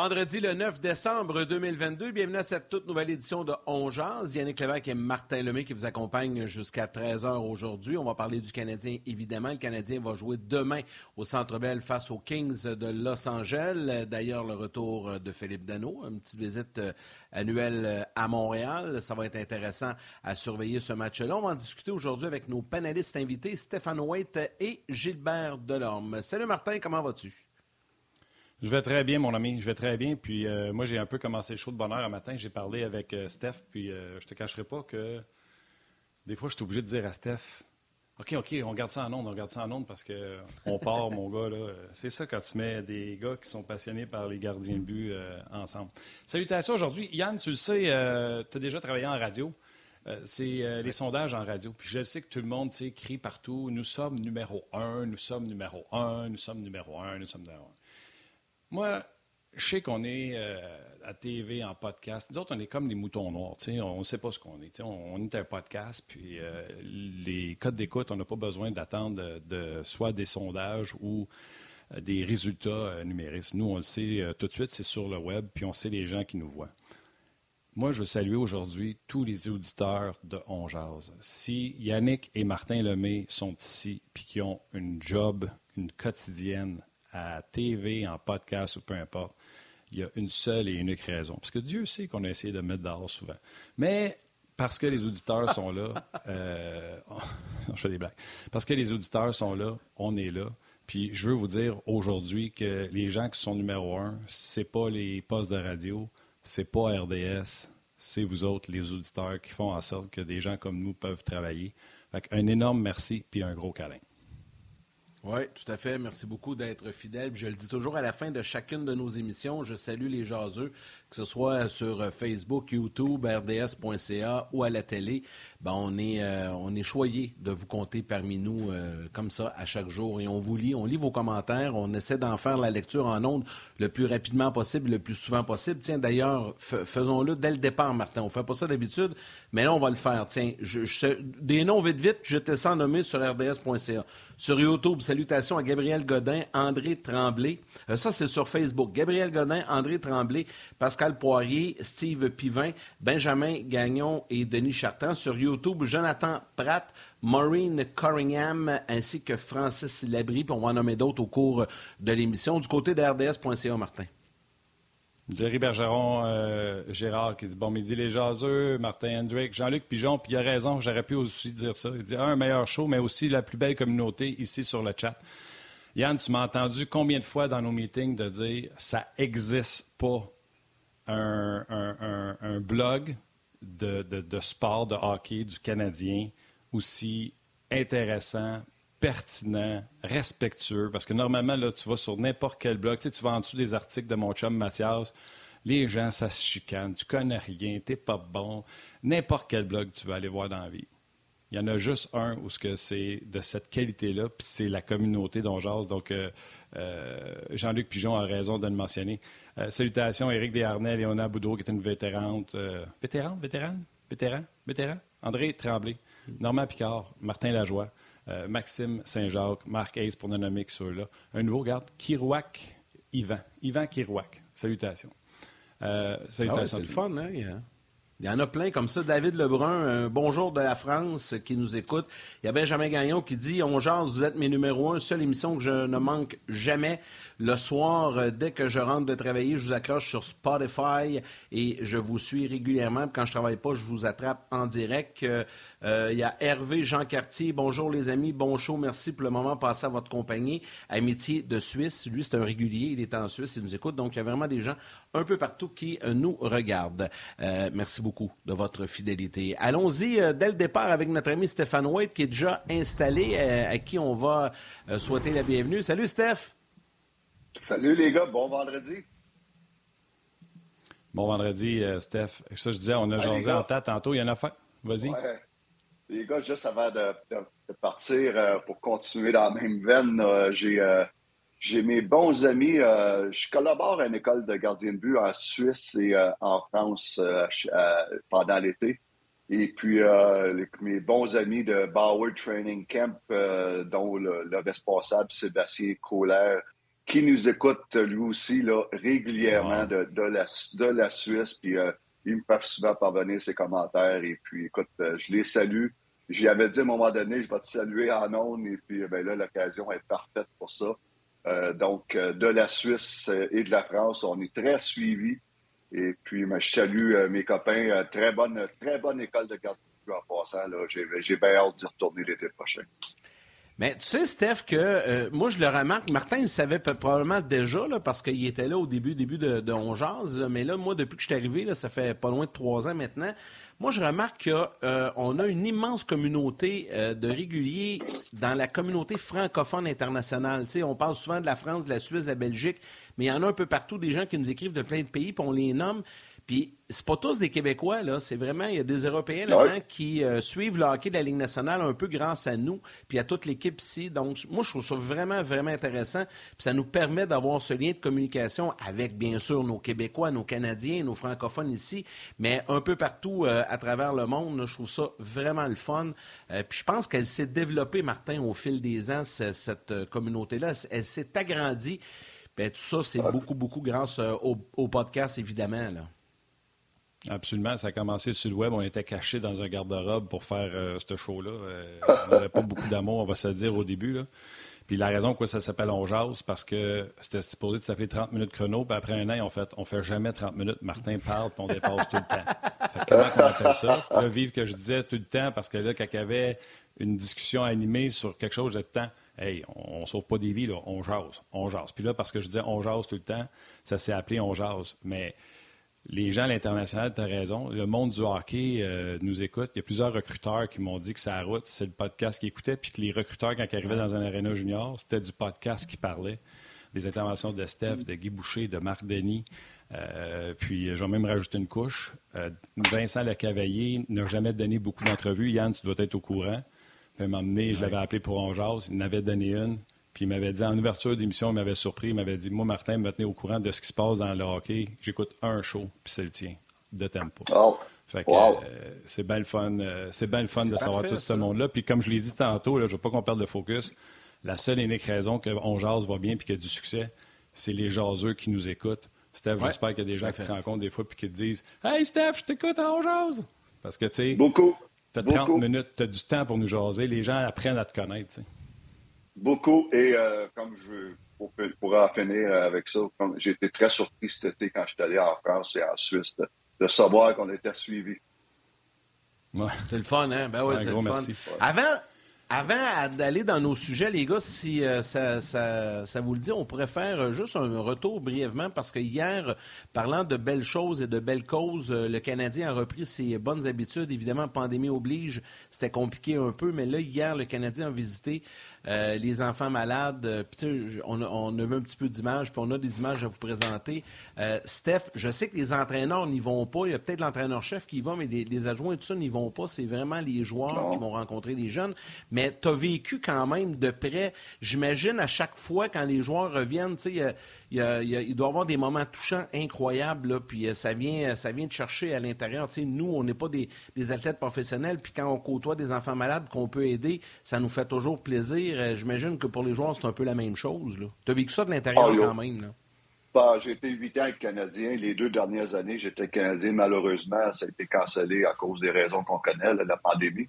Vendredi le 9 décembre 2022, bienvenue à cette toute nouvelle édition de On Yannick Lévesque et Martin Lemay qui vous accompagnent jusqu'à 13h aujourd'hui. On va parler du Canadien, évidemment. Le Canadien va jouer demain au Centre Bell face aux Kings de Los Angeles. D'ailleurs, le retour de Philippe Dano, une petite visite euh, annuelle euh, à Montréal. Ça va être intéressant à surveiller ce match-là. On va en discuter aujourd'hui avec nos panélistes invités, Stéphane White et Gilbert Delorme. Salut Martin, comment vas-tu? Je vais très bien, mon ami. Je vais très bien. Puis euh, moi, j'ai un peu commencé le show de bonheur un matin. J'ai parlé avec euh, Steph. Puis euh, je te cacherai pas que des fois, je suis obligé de dire à Steph OK, OK, on garde ça en onde, on garde ça en onde parce qu'on part, mon gars. là. C'est ça quand tu mets des gars qui sont passionnés par les gardiens de but ensemble. Salutations aujourd'hui. Yann, tu le sais, tu as déjà travaillé en radio. c'est les sondages en radio. Puis je sais que tout le monde crie partout Nous sommes numéro un, nous sommes numéro un, nous sommes numéro un, nous sommes numéro un. Moi, je sais qu'on est euh, à TV, en podcast. Nous autres, on est comme les moutons noirs. On ne sait pas ce qu'on est. On, est un podcast, puis euh, les codes d'écoute, on n'a pas besoin d'attendre de, soit des sondages ou euh, des résultats numériques. Nous, on le sait tout de suite, c'est sur le web, puis on sait les gens qui nous voient. Moi, je veux saluer aujourd'hui tous les auditeurs de On Si Yannick et Martin Lemay sont ici, puis qui ont une job, une quotidienne à TV, en podcast ou peu importe, il y a une seule et unique raison. Parce que Dieu sait qu'on a essayé de mettre dehors souvent. Mais parce que les auditeurs sont là, euh, je fais des blagues. Parce que les auditeurs sont là, on est là. Puis je veux vous dire aujourd'hui que les gens qui sont numéro un, c'est pas les postes de radio, c'est pas RDS, c'est vous autres, les auditeurs, qui font en sorte que des gens comme nous peuvent travailler. un énorme merci puis un gros câlin. Oui, tout à fait. Merci beaucoup d'être fidèle. Je le dis toujours à la fin de chacune de nos émissions. Je salue les jaseux, que ce soit sur Facebook, YouTube, rds.ca ou à la télé. Ben, on est, euh, on est choyé de vous compter parmi nous euh, comme ça à chaque jour. Et on vous lit, on lit vos commentaires, on essaie d'en faire la lecture en ondes le plus rapidement possible, le plus souvent possible. Tiens, d'ailleurs, faisons-le dès le départ, Martin. On fait pas ça d'habitude, mais là, on va le faire. Tiens, des noms vite, vite, te sens nommer sur rds.ca. Sur YouTube, salutations à Gabriel Godin, André Tremblay. Euh, ça, c'est sur Facebook. Gabriel Godin, André Tremblay, Pascal Poirier, Steve Pivin, Benjamin Gagnon et Denis Chartrand. Sur YouTube, Jonathan Pratt, Maureen Corringham ainsi que Francis Labrie. Puis on va en nommer d'autres au cours de l'émission. Du côté de RDS.ca, Martin. Jerry Bergeron, euh, Gérard qui dit Bon midi les jaseux, Martin Hendrick, Jean-Luc Pigeon, puis il a raison, j'aurais pu aussi dire ça. Il dit un meilleur show, mais aussi la plus belle communauté ici sur le chat. Yann, tu m'as entendu combien de fois dans nos meetings de dire ça n'existe pas un, blog? De, de, sport, de hockey du Canadien aussi intéressant, pertinent, respectueux, parce que normalement, là, tu vas sur n'importe quel blog, tu, sais, tu vas en dessous des articles de mon chum Mathias, les gens, ça se chicane, tu connais rien, t'es pas bon. N'importe quel blog tu vas aller voir dans la vie. Il y en a juste un où ce que c'est de cette qualité-là, puis c'est la communauté dont j'ose. Donc, euh, euh, Jean-Luc Pigeon a raison de le mentionner. Euh, salutations, Éric Desharnais, Léona Boudreau, qui est une vétérante. vétérante, vétérane, vétéran, vétéran. André Tremblay, Normand Picard, Martin Lajoie. Maxime Saint-Jacques, Marc Hayes pour ne nommer que ceux-là. Un nouveau garde, Kirouac Yvan. Yvan Kirouac. Salutations. Salutations. Ah c'est le fun, hein? Il y en a plein comme ça. David Lebrun, un bonjour de la France qui nous écoute. Il y a Benjamin Gagnon qui dit On jase, vous êtes mes numéros un, seule émission que je ne manque jamais. Le soir, euh, dès que je rentre de travailler, je vous accroche sur Spotify et je vous suis régulièrement. Quand je travaille pas, je vous attrape en direct. Euh, il y a Hervé Jean Cartier. Bonjour les amis, bon show. Merci pour le moment passé à votre compagnie. Amitié de Suisse. Lui, c'est un régulier. Il est en Suisse. Il nous écoute. Donc, il y a vraiment des gens un peu partout qui euh, nous regardent. Euh, merci beaucoup de votre fidélité. Allons-y dès le départ avec notre ami Stéphane White qui est déjà installé, à qui on va souhaiter la bienvenue. Salut Steph. Salut les gars, bon vendredi. Bon vendredi, Steph. Ça, je disais, on a jasé en tête tantôt. Il y en a fait. Vas-y. Les gars, juste avant de, partir euh, pour continuer dans la même veine, euh, euh, j'ai mes bons amis. je collabore à une école de gardien de but en Suisse et en France pendant l'été. Et puis, mes bons amis de Bauer Training Camp, dont le, responsable Sébastien Kohler, qui nous écoute lui aussi là, régulièrement de, de, la, de la Suisse. Puis il me fait souvent parvenir ses commentaires. Et puis, écoute, je les salue. J'y avais dit à un moment donné, je vais te saluer en ondes. Et puis, ben là, l'occasion est parfaite pour ça. donc, de la Suisse et de la France, on est très suivis. Et puis, je salue mes copains. très bonne, très bonne école de garde en passant. J'ai bien hâte d'y retourner l'été prochain. Mais tu sais, Steph, que euh, moi, je le remarque, Martin, il savait probablement déjà, là, parce qu'il était là au début, début de, de mais là, moi, depuis que je suis arrivé, là, ça fait pas loin de trois ans maintenant, moi, je remarque qu'on euh, a une immense communauté euh, de réguliers dans la communauté francophone internationale. Tu sais, on parle souvent de la France, de la Suisse, de la Belgique, mais il y en a un peu partout des gens qui nous écrivent de plein de pays, puis on les nomme. Puis c'est pas tous des Québécois, là. C'est vraiment, il y a des Européens là-dedans qui euh, suivent le hockey de la Ligue nationale un peu grâce à nous, puis à toute l'équipe ici. Donc, moi, je trouve ça vraiment, vraiment intéressant. Puis ça nous permet d'avoir ce lien de communication avec, bien sûr, nos Québécois, nos Canadiens, nos francophones ici, mais un peu partout euh, à travers le monde. je trouve ça vraiment le fun. Euh, puis je pense qu'elle s'est développée, Martin, au fil des ans, cette, communauté-là. Elle s'est agrandie. Bien, tout ça, c'est beaucoup, beaucoup grâce au, au podcast, évidemment. Là. Absolument. Ça a commencé sur le web. On était cachés dans un garde-robe pour faire euh, ce show-là. Euh, on n'avait pas beaucoup d'amour, on va se le dire au début. Puis la raison pourquoi ça s'appelle On Jase, parce que c'était supposé s'appeler 30 minutes chrono. Puis après un an, on fait, on fait jamais 30 minutes. Martin parle, puis on dépasse tout le temps. Fait comment on appelle ça? Là, vive que je disais tout le temps, parce que là, quand il y avait une discussion animée sur quelque chose, de temps, hey, on, ne sauve pas des vies, là, on jase, on jase. Puis là, parce que je disais on jase tout le temps, ça s'est appelé On jase. Mais les gens à l'international, tu as raison. Le monde du hockey euh, nous écoute. Il y a plusieurs recruteurs qui m'ont dit que sa route, c'est le podcast qu'ils écoutaient, puis que les recruteurs, quand ils arrivaient dans un aréna junior, c'était du podcast qui parlait. Des interventions de Steph, de Guy Boucher, de Marc Denis. Euh, puis, je vais même rajouter une couche. Euh, Vincent Lecavalier n'a jamais donné beaucoup d'entrevues. Yann, tu dois être au courant. Puis, à je l'avais appelé pour Ongeas. Il n'avait donné une. Puis il m'avait dit, en ouverture d'émission, il m'avait surpris, il m'avait dit, moi, Martin, me tenait au courant de ce qui se passe dans le hockey. J'écoute un show, puis c'est le tien, de tempo. Oh. Fait que euh, c'est bien le fun, euh, c'est bien le fun de savoir tout ce monde-là. Puis comme je l'ai dit tantôt, là, je veux pas qu'on perde le focus. La seule et unique raison qu'on jase va bien puis qu'il y a du succès, c'est les jaseux qui nous écoutent. Steph, j'espère qu'il y a des gens qui te rencontrent des fois puis qui te disent Hey Steph, je t'écoute en jase. Parce que tu sais. Tu as 30 minutes, tu as du temps pour nous jaser. Les gens apprennent à te connaître. Beaucoup. Et euh, comme je pourrais en finir avec ça, j'ai été très surpris cet été quand je suis allé en France et en Suisse de, savoir qu'on était suivi. C'est le fun, hein? Ben oui, c'est le fun. Avant, avant d'aller dans nos sujets, les gars, si euh, ça, ça, vous le dit, on pourrait faire euh, juste un retour brièvement parce que hier, parlant de belles choses et de belles causes, le Canadien a repris ses bonnes habitudes. Évidemment, pandémie oblige, c'était compliqué un peu, mais là, hier, le Canadien a visité euh, les enfants malades. Euh, on, on, a vu un petit peu d'images, puis on a des images à vous présenter. Euh, Steph, je sais que les entraîneurs n'y vont pas. Il y a peut-être l'entraîneur-chef qui y va, mais les, adjoints et tout ça n'y vont pas. C'est vraiment les joueurs qui vont rencontrer les jeunes. Mais tu as vécu quand même de près, j'imagine, à chaque fois quand les joueurs reviennent, tu sais, il, doit y avoir des moments touchants incroyables, puis euh, ça vient, ça vient de chercher à l'intérieur. nous, on n'est pas des, athlètes professionnels, puis quand on côtoie des enfants malades qu'on peut aider, ça nous fait toujours plaisir. Euh, j'imagine que pour les joueurs, c'est un peu la même chose. Tu as vécu ça de l'intérieur ah, quand même. Bah, j'ai été huit ans avec Canadien. Les deux dernières années, j'étais Canadien. Malheureusement, ça a été cancellé à cause des raisons qu'on connaît, la pandémie.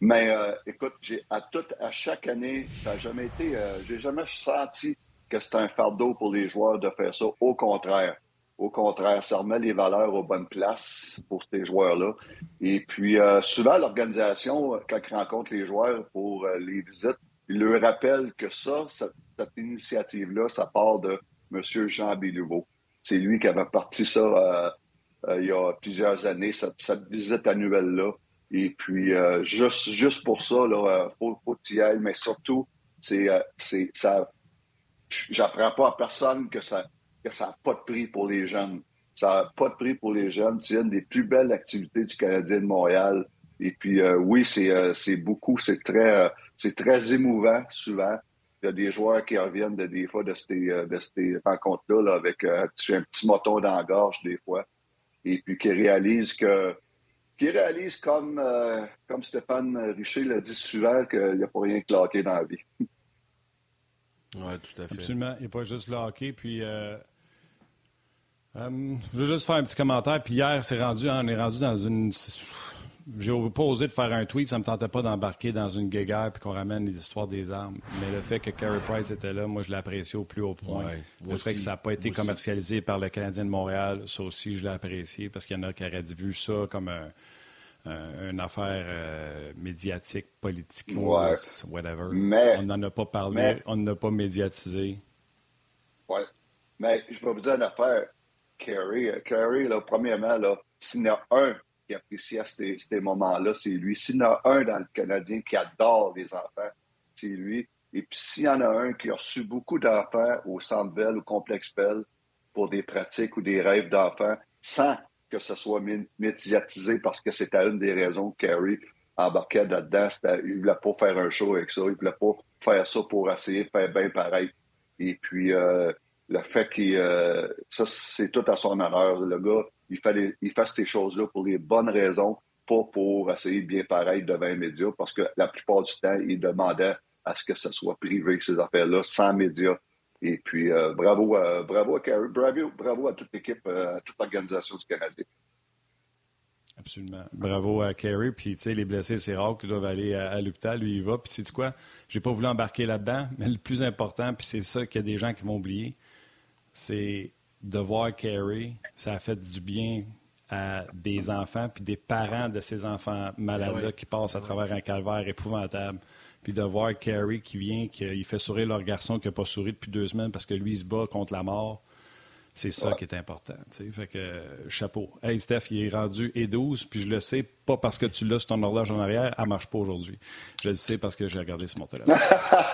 Mais euh, écoute, j'ai à à chaque année, ça n'a jamais été, j'ai jamais senti que c'est un fardeau pour les joueurs de faire ça. Au contraire. Au contraire, ça remet les valeurs aux bonnes places pour ces joueurs-là. Et puis, euh, souvent, l'organisation, quand ils rencontrent les joueurs pour euh, les visites, ils leur rappellent que ça, cette, initiative-là, ça part de M. Jean Béliveau. C'est lui qui avait parti ça euh, il y a plusieurs années, cette, visite annuelle-là. Et puis, juste, juste pour ça, il faut, faut y ailles, mais surtout, c'est, ça j'apprends pas à personne que ça que ça n'a pas de prix pour les jeunes. Ça n'a pas de prix pour les jeunes. C'est une des plus belles activités du Canadien de Montréal. Et puis euh, oui, c'est euh, beaucoup, c'est très euh, très émouvant souvent. Il y a des joueurs qui reviennent de, des fois de ces, de ces rencontres-là avec un petit, un moton dans la gorge des fois. Et puis qui réalisent que qui réalisent comme, comme Stéphane Richer l'a dit souvent qu'il n'y a pas rien claqué dans la vie. Oui, tout à fait. Absolument. Il n'y a pas juste le hockey. Puis, euh, euh, je veux juste faire un petit commentaire. Puis hier, c'est rendu, on est rendu dans une. J'ai pas osé de faire un tweet, ça me tentait pas d'embarquer dans une guéguerre puis qu'on ramène les histoires des armes. Mais le fait que Carey Price était là, moi, je l'ai apprécié au plus haut point. le fait que ça n'a pas été commercialisé par le Canadien de Montréal, ça aussi, je l'ai apprécié parce qu'il y en a qui auraient vu ça comme un, une affaire euh, médiatique, politique, whatever. Mais, on n'en a pas parlé, on n'a pas médiatisé. Oui. Mais je vais vous dire une affaire. Carey, Carey là, premièrement, là, s'il y en a un qui apprécie à ces, ces moments-là, c'est lui. S'il y en a un dans le Canadien qui adore les enfants, c'est lui. Et puis s'il y en a un qui a reçu beaucoup d'enfants au Centre Bell, au Complexe Bell, pour des pratiques ou des rêves d'enfants, sans que ce soit médiatisé parce que c'était une des raisons que Carey embarquait là-dedans. Il voulait pas faire un show avec ça. Il voulait pas faire ça pour essayer de faire bien pareil. Et puis, euh, le fait qu'il. Euh, ça, c'est tout à son honneur. Le gars, il fait, il fait ces choses-là pour les bonnes raisons, pas pour essayer de bien pareil devant les médias, parce que la plupart du temps, il demandait à ce que ce soit privé, ces affaires-là, sans médias. Et puis, euh, bravo, à, bravo à Carey, bravo, bravo à toute l'équipe, à toute l'organisation du Canadien. Absolument. Bravo à Carey. Puis, tu sais, les blessés, c'est rare qu'ils doivent aller à, l'hôpital. Lui, il va. Puis, sais quoi? J'ai pas voulu embarquer là-dedans, mais le plus important, puis c'est ça qu'il y a des gens qui vont oublier, c'est de voir Carey. Ça a fait du bien à des enfants, puis des parents de ces enfants malades-là qui passent à travers un calvaire épouvantable. Puis de voir Carey qui vient, qui fait sourire leur garçon qui n'a pas souri depuis deux semaines parce que lui, il se bat contre la mort. C'est ça qui est important. Fait que, chapeau. Hey, Steph, il est rendu et 12, puis je le sais, pas parce que tu l'as sur ton horloge en arrière, elle ne marche pas aujourd'hui. Je le sais parce que j'ai regardé sur mon téléphone.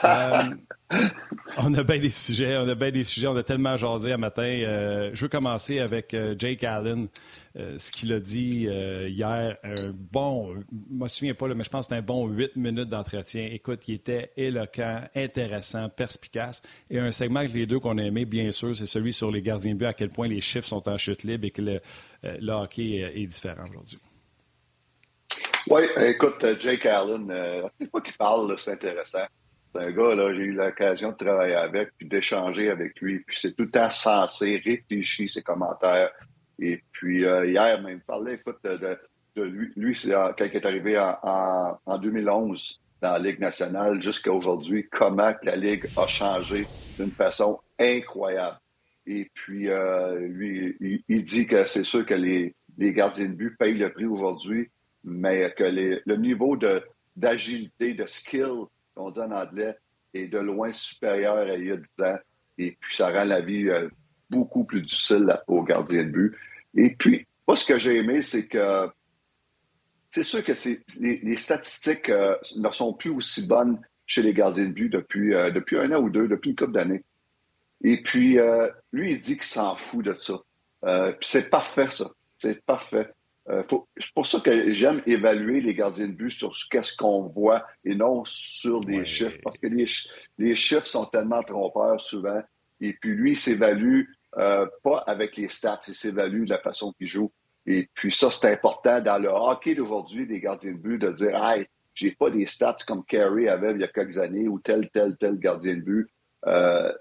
Euh, on a bien des sujets, on a bien des sujets, on a tellement jasé un matin. Euh, je veux commencer avec euh, Jake Allen, ce qu'il a dit hier. Un bon, je me souviens pas, mais je pense que c'était un bon huit minutes d'entretien. Écoute, il était éloquent, intéressant, perspicace. Et un segment que les deux qu'on a aimé, bien sûr, c'est celui sur les gardiens de but, à quel point les chiffres sont en chute libre et que le, hockey est différent aujourd'hui. Oui, écoute, euh, Jake Allen, euh, pas qu'il parle, c'est intéressant. C'est un gars, là, j'ai eu l'occasion de travailler avec, puis d'échanger avec lui. Puis c'est tout le temps censé réfléchir ses commentaires. Et puis euh, hier, même, il parlait, écoute, de, de lui, lui c'est quand il est arrivé en, en, 2011 dans la Ligue nationale jusqu'à aujourd'hui, comment la Ligue a changé d'une façon incroyable. Et puis, euh, lui, il, il, dit que c'est sûr que les, les gardiens de but payent le prix aujourd'hui mais que le niveau d'agilité, de, skill, qu'on dit est de loin supérieur à il y a 10 ans. Et puis, ça rend la vie euh, beaucoup plus difficile aux gardiens de but. Et puis, moi, ce que j'ai aimé, c'est que c'est sûr que les, statistiques euh, ne sont plus aussi bonnes chez les gardiens de but depuis, euh, depuis un an ou deux, depuis une couple d'années. Et puis, lui, il dit qu'il s'en fout de ça. puis c'est parfait, ça. C'est parfait. Euh, c'est pour ça que j'aime évaluer les gardiens de but sur ce qu'on voit et non sur des chiffres, parce que les, les, chiffres sont tellement trompeurs souvent. Et puis lui, il s'évalue euh, pas avec les stats, il s'évalue de la façon qu'il joue. Et puis ça, c'est important dans le hockey d'aujourd'hui des gardiens de but de dire Hey, j'ai pas des stats comme Carey avait il y a quelques années ou tel, tel, tel gardien de but. Euh,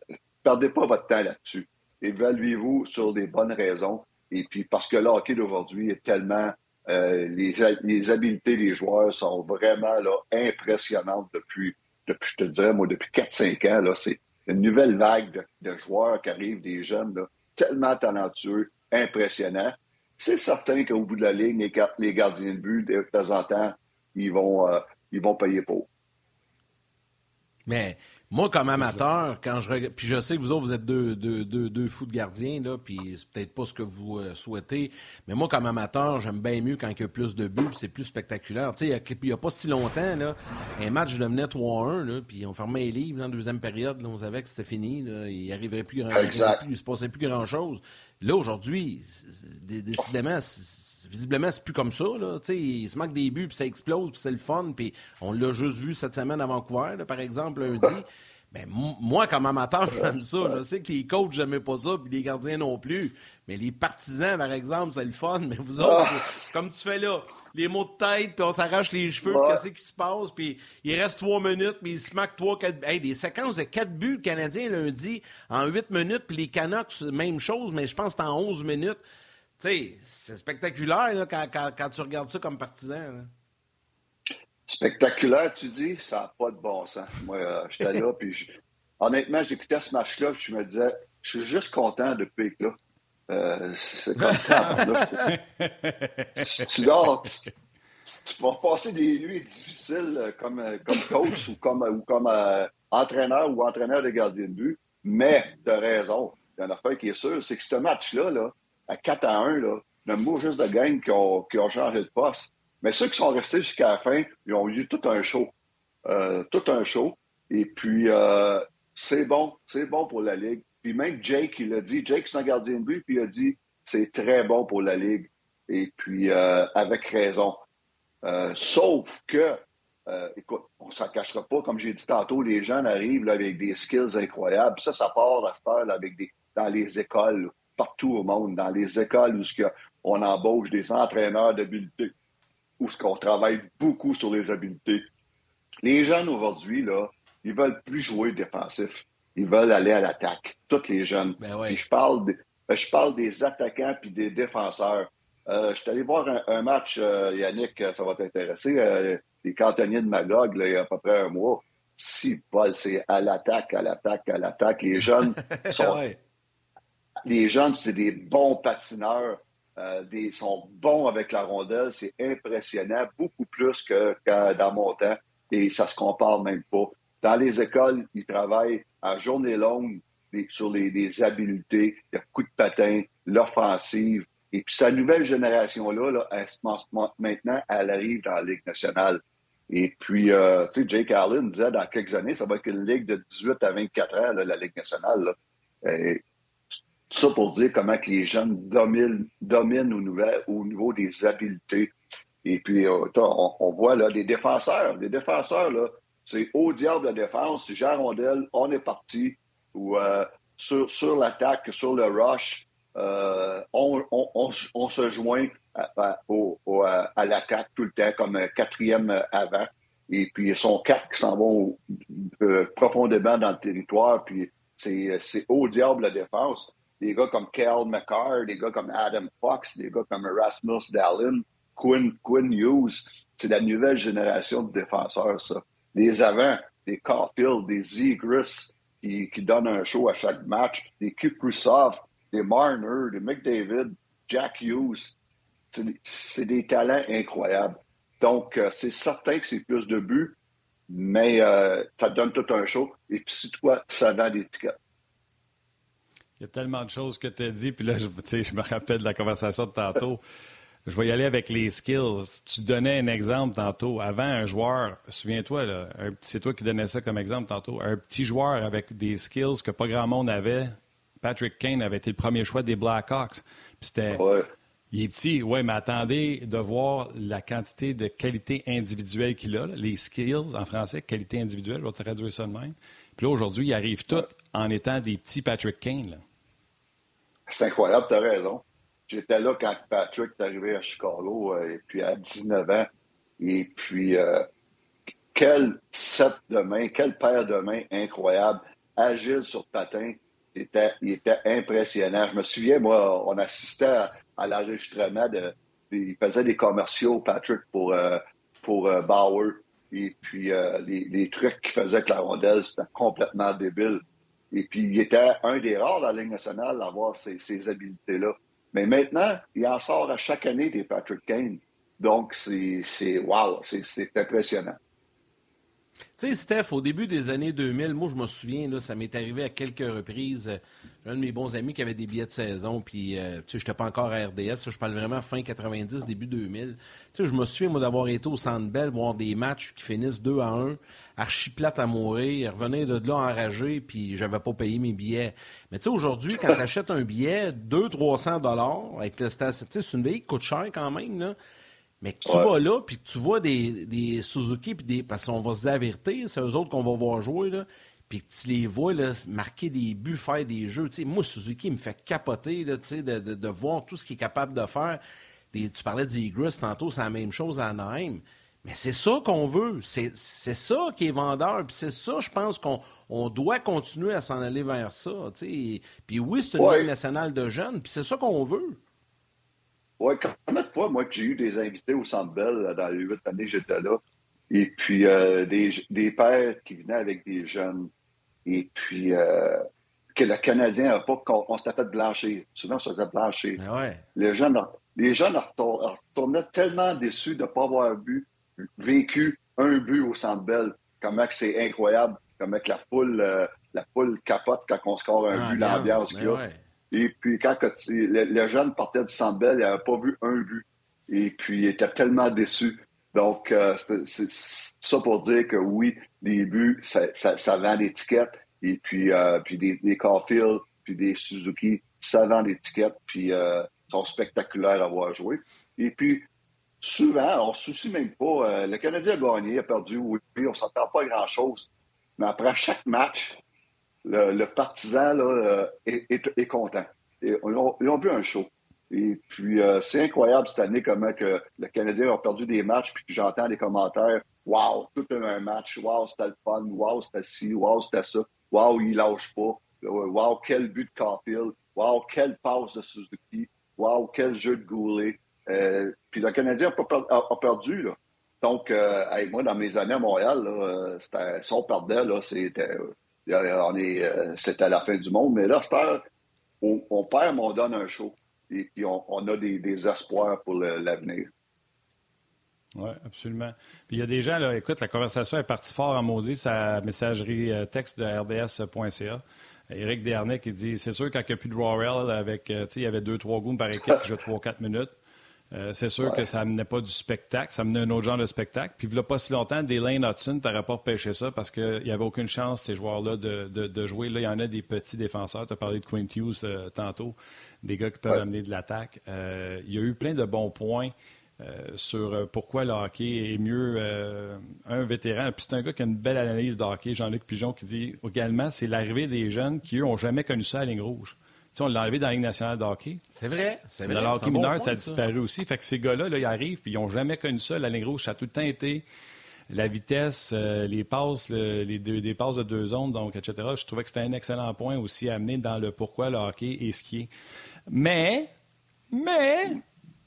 perdez pas votre temps là-dessus. Évaluez-vous sur des bonnes raisons. Et puis parce que le d'aujourd'hui est tellement euh, les, les, habiletés des joueurs sont vraiment là, impressionnantes depuis, depuis, je te dirais, moi, depuis 4-5 ans. C'est une nouvelle vague de, joueurs qui arrivent, des jeunes, là, tellement talentueux, impressionnants. C'est certain qu'au bout de la ligne, les, les, gardiens de but, de temps en temps, ils vont, euh, ils vont payer pour. Mais moi, comme amateur, quand je puis je sais que vous autres, vous êtes deux, deux, deux, fous de gardiens, là, puis c'est peut-être pas ce que vous euh, souhaitez, mais moi, comme amateur, j'aime bien mieux quand il y a plus de buts, c'est plus spectaculaire. Tu sais, il n'y a, pas si longtemps, là, un match devenait 3-1, puis on fermait les livres dans la deuxième période, là, on savait que c'était fini, là, il arriverait plus grand il se passait plus grand-chose. Là, aujourd'hui, décidément, visiblement, c'est plus comme ça. Là. Il se manque des buts, puis ça explose, puis c'est le fun. Puis on l'a juste vu cette semaine à Vancouver, par exemple, lundi. Ben, moi, comme amateur, j'aime ça. Je sais que les coachs, j'aimais pas ça, puis les gardiens non plus. Mais les partisans, par exemple, c'est le fun. Mais vous autres, ah. comme tu fais là, les mots de tête, puis on s'arrache les cheveux, qu'est-ce qui se passe, puis il reste trois minutes, puis il se marque trois, quatre... Hey, des séquences de quatre buts, le Canadien, lundi, en huit minutes, puis les Canucks, même chose, mais je pense que c'est en onze minutes. Tu sais, c'est spectaculaire là, quand, tu regardes ça comme partisan. Spectaculaire, tu dis, ça n'a pas de bon sens. Moi, euh, j'étais là, puis honnêtement, j'écoutais ce match-là, puis je me disais, je suis juste content de là. Euh, c'est comme ça. tu, dors, tu, vas passer des nuits difficiles euh, comme, comme coach ou comme, ou comme entraîneur ou entraîneur de gardien de but, mais tu as raison. Il y en a un qui est sûr, c'est que ce match-là, là, à 4 à 1, là, le mot juste de gang qui ont, qui ont changé de poste. Mais ceux qui sont restés jusqu'à la fin, ils ont eu tout un show. Euh, tout un show. Et puis, euh, c'est bon. C'est bon pour la Ligue. Puis même Jake, il a dit, Jake, c'est un gardien de but, puis il a dit, c'est très bon pour la Ligue. Et puis, euh, avec raison. sauf que, écoute, on ne s'en cachera pas, comme j'ai dit tantôt, les jeunes arrivent là, avec des skills incroyables. Ça, ça part à cette heure avec des, dans les écoles, partout au monde, dans les écoles où on embauche des entraîneurs d'habileté où ce qu'on travaille beaucoup sur les habiletés. Les jeunes aujourd'hui, là, ils veulent plus jouer défensif. Ils veulent aller à l'attaque. Tous les jeunes. Ben je parle, je parle des attaquants puis des défenseurs. Euh, je suis allé voir un, match, euh, Yannick, ça va t'intéresser. Euh, les cantonniers de Magog, là, il y a à peu près un mois. Si, Paul, c'est à l'attaque, à l'attaque, à l'attaque. Les jeunes sont. Les jeunes, c'est des bons patineurs. Euh, sont bons avec la rondelle. C'est impressionnant, beaucoup plus que, dans mon temps. Et ça se compare même pas. Dans les écoles, ils travaillent à journée longue sur les, habiletés, le coup de patin, l'offensive. Et puis sa nouvelle génération-là, là, maintenant, elle arrive dans la Ligue nationale. Et puis, euh, tu sais, Jake Allen disait dans quelques années, ça va être une ligue de 18 à 24 ans, la Ligue nationale. Tout ça pour dire comment que les jeunes dominent, dominent au, au niveau des habiletés. Et puis, euh, on, voit là des défenseurs. Les défenseurs, là, c'est au diable de défense, Rondel, on est parti. Ou euh, sur, sur l'attaque, sur le rush, euh, on, on, on, se joint à, à l'attaque tout le temps comme quatrième avant. Et puis, ils sont quatre qui s'en vont profondément dans le territoire. Puis, c'est au diable de défense des gars comme Cal McCarr, des gars comme Adam Fox, des gars comme Erasmus Dallin, Quinn, Quinn Hughes. C'est la nouvelle génération de défenseurs, ça. Les avants, des Caulfield, des Zegris qui, qui donnent un show à chaque match, des Kuprusov, des Marner, des McDavid, Jack Hughes. C'est des talents incroyables. Donc, euh, c'est certain que c'est plus de buts, mais euh, ça donne tout un show. Et puis, si toi, ça vend des tickets. Il y a tellement de choses que tu as dit, puis là, je, je me rappelle de la conversation de tantôt. Je vais y aller avec les skills. Tu donnais un exemple tantôt. Avant, un joueur, souviens-toi, c'est toi qui donnais ça comme exemple tantôt, un petit joueur avec des skills que pas grand monde avait. Patrick Kane avait été le premier choix des Blackhawks. c'était. Il est petit, oui, mais attendez de voir la quantité de qualité individuelle qu'il a, les skills en français, qualité individuelle, je vais traduire ça de même. Puis là, aujourd'hui, il arrive tout en étant des petits Patrick Kane. Là. C'est incroyable, tu as raison. J'étais là quand Patrick est arrivé à Chicago, euh, et puis à 19 ans. Et puis, euh, quel set de main, quel paire de main incroyable, agile sur patin. Il était, impressionnant. Je me souviens, moi, on assistait à, l'enregistrement de, il faisait des commerciaux, Patrick, pour, euh, pour Bauer. Et puis, les, trucs qu'il faisait avec la rondelle, c'était complètement débile. Et puis, il était un des rares dans la Ligue nationale à avoir ces, ces habiletés-là. Mais maintenant, il en sort à chaque année des Patrick Kane. Donc, c'est wow, c'est impressionnant. Tu sais, Steph, au début des années 2000, moi, je me souviens, ça m'est arrivé à quelques reprises. un de mes bons amis qui avait des billets de saison, puis, euh, tu sais, je n'étais pas encore à RDS. je parle vraiment fin 90, début 2000. Tu sais, je me souviens, moi, d'avoir été au Centre Bell, voir des matchs qui finissent 2 à 1, archi plate à mourir, revenir de là enragé, puis j'avais pas payé mes billets. Mais tu sais, aujourd'hui, quand tu achètes un billet, 200-300 avec le c'est une vie qui coûte cher quand même, là. Mais que tu vas là, puis que tu vois des, des Suzuki, puis des, parce qu'on va se dire la vérité, c'est eux autres qu'on va voir jouer, là. puis que tu les vois là, marquer des buts, faire des jeux. moi, Suzuki me fait capoter là, de, de, de, voir tout ce qu'il est capable de faire. tu parlais d'Igris tantôt, c'est la même chose à Anaheim. Mais c'est ça qu'on veut. C'est ça qui est vendeur. Puis c'est ça, je pense qu'on on doit continuer à s'en aller vers ça. Puis oui, c'est une ouais. nationale de jeunes, puis c'est ça qu'on veut. Oui, combien de fois, moi, que j'ai eu des invités au Centre Bell dans les huit années que j'étais là, et puis euh, des, des, pères qui venaient avec des jeunes, et puis euh, que le Canadien n'a pas, qu'on s'était fait blanchir. Souvent, on se faisait blanchir. Ben les jeunes, les jeunes retournaient tellement déçus de ne pas avoir vu, vécu un but au Centre Bell. Comment c'est incroyable, comment la foule, euh, la foule capote quand on score un but, l'ambiance qu'il y a. Ben et puis, quand le, jeune partait du Centre il n'avait pas vu un but. Et puis, il était tellement déçu. Donc, euh, c'est ça pour dire que oui, les buts, ça, ça, vend l'étiquette. Et puis, euh, puis des, des, puis des Suzuki, ça vend l'étiquette. Puis, euh, sont spectaculaires à voir jouer. Et puis, souvent, on ne se soucie même pas. le Canadien a gagné, a perdu, oui, on ne s'entend pas grand-chose. Mais après chaque match, le, partisan là, euh, est, content. Et ils, ont, vu un show. Et puis, euh, c'est incroyable cette année comment que le Canadien a perdu des matchs, puis j'entends des commentaires Wow, tout un match, wow, c'était le fun, wow, c'était ci, wow, c'était ça, wow, il lâche pas, wow, quel but de Caulfield, wow, quelle passe de Suzuki, wow, quel jeu de Goulet. Euh, puis le Canadien a, perdu. Donc, moi, dans mes années à Montréal, là, si on perdait, là, c'était on est, euh, c'était à la fin du monde, mais là, on, on perd, mais on donne un show. Et puis, on, a des, espoirs pour l'avenir. Oui, absolument. Puis il y a des gens, là, écoute, la conversation est partie fort en maudit, sa messagerie euh, texte de rds.ca. Éric Dernay qui dit C'est sûr, quand il n'y a plus de euh, il y avait deux, trois goûts par équipe qui jouaient trois, quatre minutes. Euh, c'est sûr que ça amenait pas du spectacle, ça amenait un autre genre de spectacle. Puis, il n'y a pas si longtemps, Lane Hudson, tu n'aurais pas repêché ça parce qu'il n'y avait aucune chance, ces joueurs-là, de, jouer. Là, il y en a des petits défenseurs. Tu as parlé de Quint Hughes euh, tantôt, des gars qui peuvent amener de l'attaque. Euh, il y a eu plein de bons points sur pourquoi le hockey est mieux un vétéran. Puis, c'est un gars qui a une belle analyse de hockey, Jean-Luc Pigeon, qui dit également c'est l'arrivée des jeunes qui, eux, n'ont jamais connu ça à la ligne rouge on l'a enlevé dans la Ligue nationale de hockey. C'est vrai. C'est vrai. Dans le hockey mineur, ça a disparu aussi. Fait que ces gars-là, là, ils arrivent, puis ils n'ont jamais connu ça. La ligne rouge, ça a tout le temps été la vitesse, euh, les passes, les deux, des passes de deux zones, donc, etc. Je trouvais que c'était un excellent point aussi à amener dans le pourquoi le hockey est ce qui est. Mais, mais,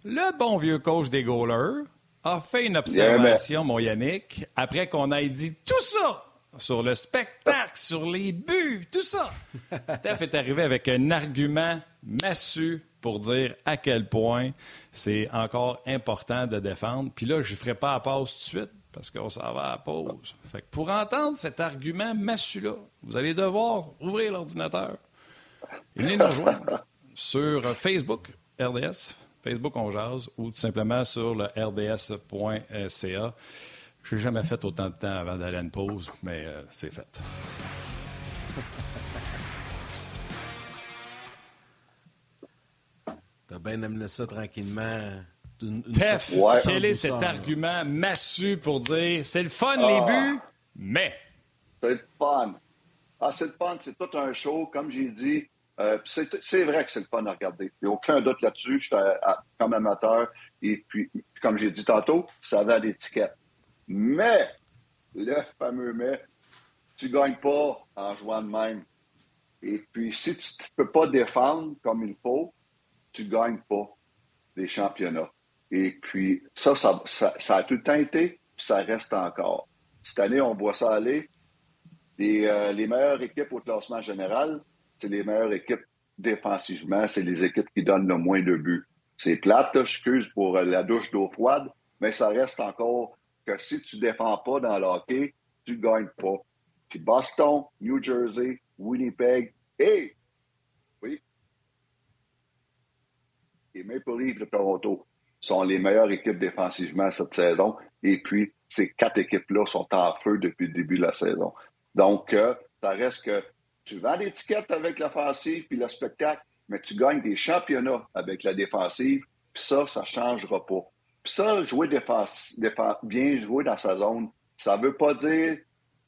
le bon vieux coach des goalers a fait une observation, mon Yannick, après qu'on ait dit tout ça sur le spectacle, sur les buts, tout ça. Steph est arrivé avec un argument massu pour dire à quel point c'est encore important de défendre. Puis là, je ne ferai pas la pause tout de suite parce qu'on s'en va à la pause. Fait pour entendre cet argument massu-là, vous allez devoir ouvrir l'ordinateur et venir nous rejoindre sur Facebook, RDS, Facebook On Jase, ou tout simplement sur le rds.ca. Je n'ai jamais fait autant de temps avant d'aller à une pause, mais euh, c'est fait. T'as bien amené ça tranquillement. Tef, quel est cet argument massu pour dire c'est le fun les ah. buts, mais? C'est le fun. Ah, c'est le fun, c'est tout un show, comme j'ai dit. Euh, c'est vrai que c'est le fun à regarder. Il n'y a aucun doute là-dessus. Je suis comme amateur. Et puis, comme j'ai dit tantôt, ça va à l'étiquette. Mais, le fameux mais, tu ne gagnes pas en jouant de même. Et puis, si tu ne peux pas défendre comme il faut, tu ne gagnes pas les championnats. Et puis, ça ça, a tout été, puis ça reste encore. Cette année, on voit ça aller. Les, euh, les meilleures équipes au classement général, c'est les meilleures équipes défensivement, c'est les équipes qui donnent le moins de buts. C'est plate, je excuse pour la douche d'eau froide, mais ça reste encore que si tu ne défends pas dans le hockey, tu ne gagnes pas. Puis Boston, New Jersey, Winnipeg et, oui, les Maple Leafs de Toronto sont les meilleures équipes défensivement cette saison. Et puis, ces quatre équipes-là sont en feu depuis le début de la saison. Donc, euh, ça reste que tu vends l'étiquette avec l'offensive puis le spectacle, mais tu gagnes des championnats avec la défensive. Puis ça, ça ne changera pas. Ça, jouer défense, bien jouer dans sa zone, ça ne veut pas dire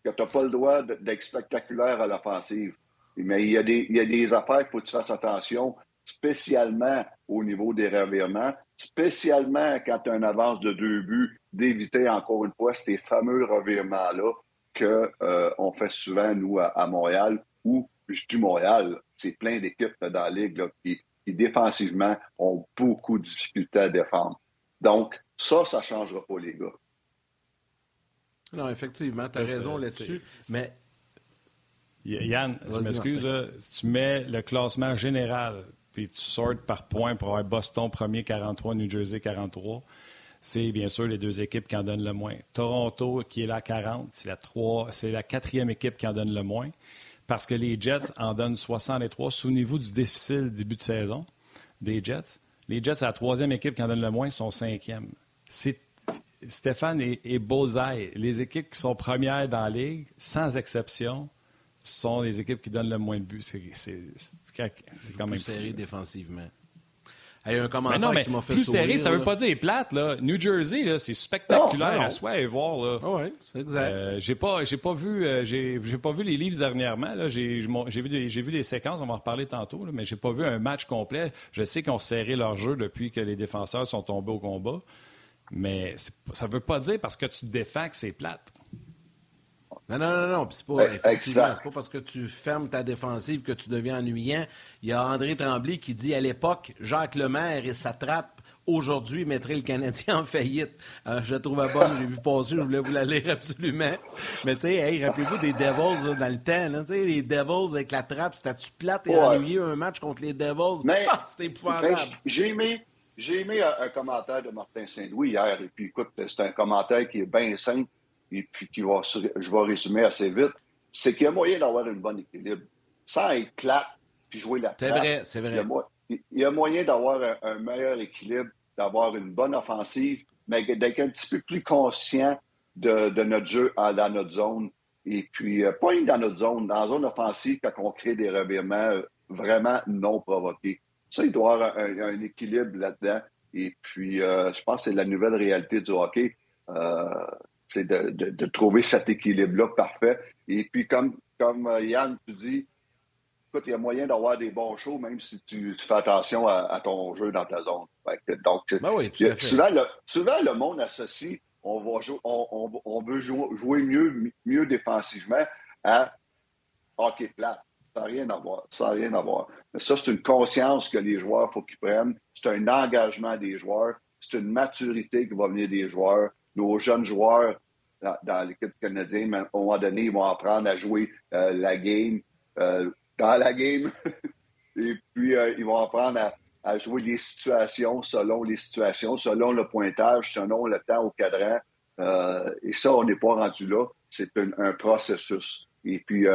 que tu n'as pas le droit d'être spectaculaire à l'offensive. Mais il y, a des, y a des affaires qu'il faut que tu fasses attention, spécialement au niveau des revirements, spécialement quand tu as une avance de deux buts, d'éviter encore une fois ces fameux revirements-là qu'on euh, fait souvent, nous, à, Montréal, ou je dis Montréal, c'est plein d'équipes dans la Ligue qui, qui, défensivement, ont beaucoup de difficultés à défendre. Donc, ça, ça ne changera pas, les gars. Non, effectivement, tu as raison là-dessus, mais Yann, je m'excuse, tu mets le classement général, puis tu sortes par points pour avoir Boston premier 43, New Jersey 43. C'est bien sûr les deux équipes qui en donnent le moins. Toronto, qui est la 40, c'est la, c'est la quatrième équipe qui en donne le moins, parce que les Jets en donnent 63. Souvenez-vous du difficile début de saison des Jets? Les Jets, c'est la troisième équipe qui en donne le moins, sont cinquième. C'est Stéphane et, et les équipes qui sont premières dans la ligue, sans exception, sont les équipes qui donnent le moins de buts. C'est quand même serré défensivement. Il y a un commentaire non, qui m'a fait Plus serré, ça ne veut pas dire plate. Là. New Jersey, c'est spectaculaire à soi et voir. Là. Ah oui, c'est exact. Euh, j'ai pas, j'ai pas vu, euh, j'ai, pas vu les livres dernièrement. J'ai, vu des, j'ai vu des séquences, on va en reparler tantôt, là, mais j'ai pas vu un match complet. Je sais qu'ils ont serré leur jeu depuis que les défenseurs sont tombés au combat. Mais ça ne veut pas dire parce que tu te défends que c'est plate. Non, non, non, non. C'est pas, effectivement, c'est pas parce que tu fermes ta défensive que tu deviens ennuyant. Il y a André Tremblay qui dit à l'époque, Jacques Lemaire et sa trappe aujourd'hui mettrait le Canadien en faillite. Euh, je la trouve bonne, j'ai vu passer, je voulais vous la lire absolument. Mais tu sais, rappelez-vous des Devils dans le temps, sais, les Devils avec la trappe, c'était-tu plate et ennuyé un match contre les Devils? Mais, ah, c'était épouvantable. j'ai aimé, j'ai aimé un, commentaire de Martin Saint-Louis hier, et puis écoute, c'est un commentaire qui est bien simple, et puis qui va, je vais résumer assez vite. C'est qu'il y a moyen d'avoir un bon équilibre, sans être plate, puis jouer la C'est vrai, c'est vrai. Il y a, moyen d'avoir un, meilleur équilibre, d'avoir une bonne offensive, mais d'être un petit peu plus conscient de, notre jeu dans notre zone. Et puis, euh, pas dans notre zone, dans la zone offensive, quand on crée des revirements euh, vraiment non provoqués. Ça, il doit y avoir un, équilibre là-dedans. Et puis, euh, je pense que c'est la nouvelle réalité du hockey. Euh, c'est de, trouver cet équilibre-là parfait. Et puis, comme, comme euh, Yann, tu dis, écoute, il y a moyen d'avoir des bons shows, même si tu, fais attention à, ton jeu dans ta zone. donc, ben souvent, le, souvent, le monde associe on, va on, veut jouer, mieux, mieux défensivement à hockey plat. Ça n'a rien à voir. Ça n'a rien à voir. Mais ça, c'est une conscience que les joueurs, faut qu'ils prennent. C'est un engagement des joueurs. C'est une maturité qui va venir des joueurs. Nos jeunes joueurs dans, l'équipe canadienne, à un moment donné, ils vont apprendre à jouer euh, la game euh, dans la game. Et puis, euh, ils vont apprendre à, jouer les situations selon les situations, selon le pointage, selon le temps au cadran. et ça, on n'est pas rendu là. C'est un, processus. Et puis,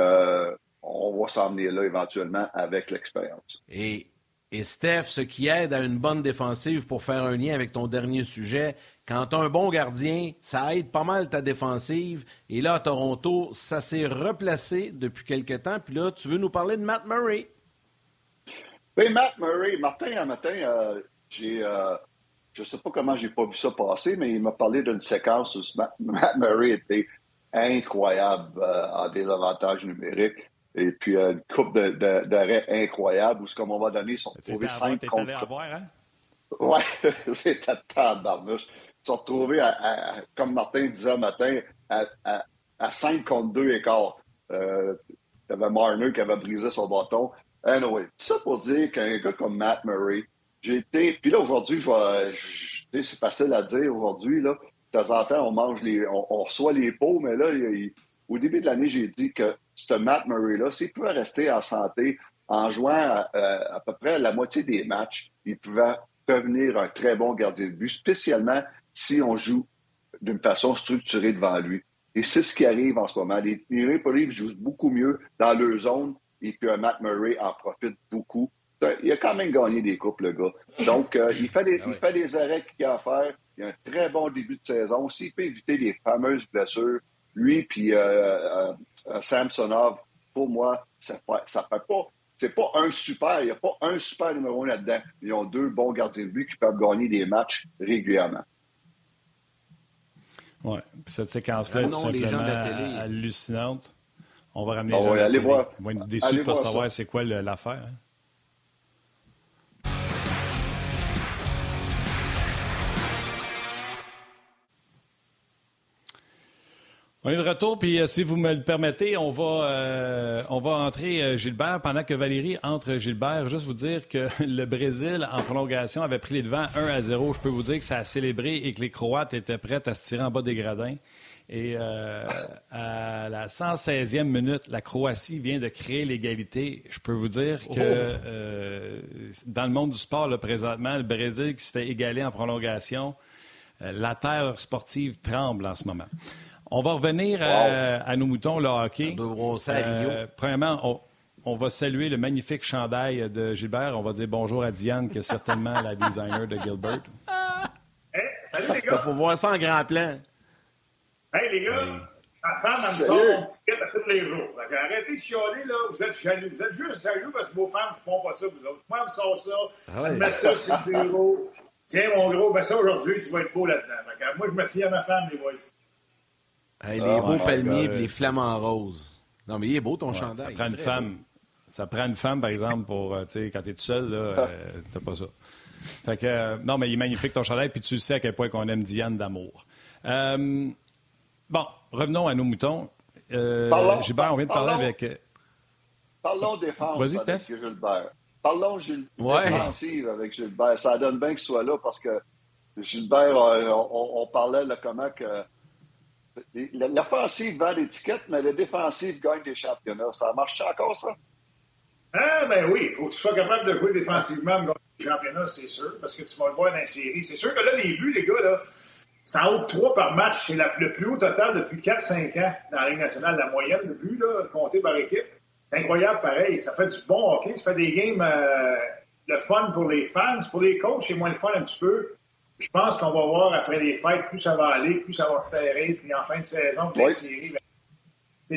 on va s'emmener là éventuellement avec l'expérience. Et, et Steph, ce qui aide à une bonne défensive pour faire un lien avec ton dernier sujet, quand tu as un bon gardien, ça aide pas mal ta défensive. Et là, à Toronto, ça s'est replacé depuis quelque temps. Puis là, tu veux nous parler de Matt Murray. Oui, Matt Murray. Martin, un matin, euh, j'ai. Euh, je ne sais pas comment j'ai pas vu ça passer, mais il m'a parlé d'une séquence où Matt, Murray était incroyable euh, en désavantage numérique. Et puis, une coupe d'arrêt incroyable où, comme on va donner, ils sont retrouvés 5 contre... Hein? Oui, c'était barnouche. Ils sont retrouvés, à, comme Martin disait matin, à, à, 5 contre 2 écarts. Euh, il y avait Marner qui avait brisé son bâton. Anyway, ça pour dire qu'un gars comme Matt Murray, j'ai été. Puis là, aujourd'hui, c'est facile à dire aujourd'hui, là. De temps en temps, on mange les. On, reçoit les pots, mais là, au début de l'année, j'ai dit que ce Matt Murray-là, s'il pouvait rester en santé en jouant euh, à, peu près la moitié des matchs, il pouvait devenir un très bon gardien de but, spécialement si on joue d'une façon structurée devant lui. Et c'est ce qui arrive en ce moment. Les, les Maple jouent beaucoup mieux dans leur zone et puis Matt Murray en profite beaucoup. Il a quand même gagné des coupes, le gars. Donc, euh, il, fait des, ah il fait des arrêts qu'il a à faire. Il a un très bon début de saison. S'il peut éviter les fameuses blessures, lui puis euh, euh, euh, Samsonov, pour moi, ça ne fait pas. C'est pas un super, il n'y a pas un super numéro là-dedans. Ils ont deux bons gardiens de but qui peuvent gagner des matchs régulièrement. Oui, cette séquence-là est simplement hallucinante. On va ramener les gens allez voir. Ils vont être déçus de ne pas savoir c'est quoi l'affaire. Hein. On est de retour, puis euh, si vous me le permettez, on va, euh, on va entrer euh, Gilbert pendant que Valérie entre Gilbert. Juste vous dire que le Brésil, en prolongation, avait pris les devants 1 à 0. Je peux vous dire que ça a célébré et que les Croates étaient prêts à se tirer en bas des gradins. Et à la 116e minute, la Croatie vient de créer l'égalité. Je peux vous dire que oh! dans le monde du sport, présentement, le Brésil qui se fait égaler en prolongation, la terre sportive tremble en ce moment. On va revenir à, nos moutons, le hockey. Euh, premièrement, on, va saluer le magnifique chandail de Gilbert. On va dire bonjour à Diane, qui est certainement la designer de Gilbert. Hey, salut les gars! Il faut voir ça en grand plan. Hey les gars! Ma femme, elle me sort mon ticket à tous les jours. arrêtez de chialer, là. Vous êtes jaloux. Vous êtes juste jaloux parce que vos femmes ne font pas ça, vous autres. Moi, elle me sort ça. Ah elle me met ça sur le bureau. Tiens, mon gros, mets ça aujourd'hui, tu vas être beau là-dedans. Moi, je me fie à ma femme, les boys les oh beaux palmiers et les flamants roses. Non, mais il est beau ton chandail. Ça prend une femme. Ça prend une femme, par exemple, pour, euh, tu sais, quand t'es tout seul, là, euh, t'as pas ça. Fait que, euh, non, mais il est magnifique ton chandail, puis tu sais à quel point qu'on aime Diane d'amour. bon, revenons à nos moutons. Parlons, Gilbert, on vient de parler avec. Parlons défense avec Steph. Gilbert. Parlons Gilles, défensive avec Gilbert. Ça donne bien qu'il soit là parce que Gilbert, on, on parlait là, comment que L'offensive vend l'étiquette, mais le défensif gagne des championnats. Ça marche encore, ça? Ah, ben oui. Il faut que tu sois capable de jouer défensivement gagner des championnats, c'est sûr, parce que tu vas le voir dans la série. C'est sûr que là, les buts, les gars, là, c'est en haut de 3 par match. C'est le plus haut total depuis 4-5 ans dans la Ligue nationale. La moyenne de buts, là, par équipe. C'est incroyable, pareil. Ça fait du bon hockey. Ça fait des games, euh, le fun pour les fans. Pour les coachs, c'est moins le fun un petit peu je pense qu'on va voir après les fêtes, plus ça va aller, plus ça va serrer. Puis en fin de saison, ben,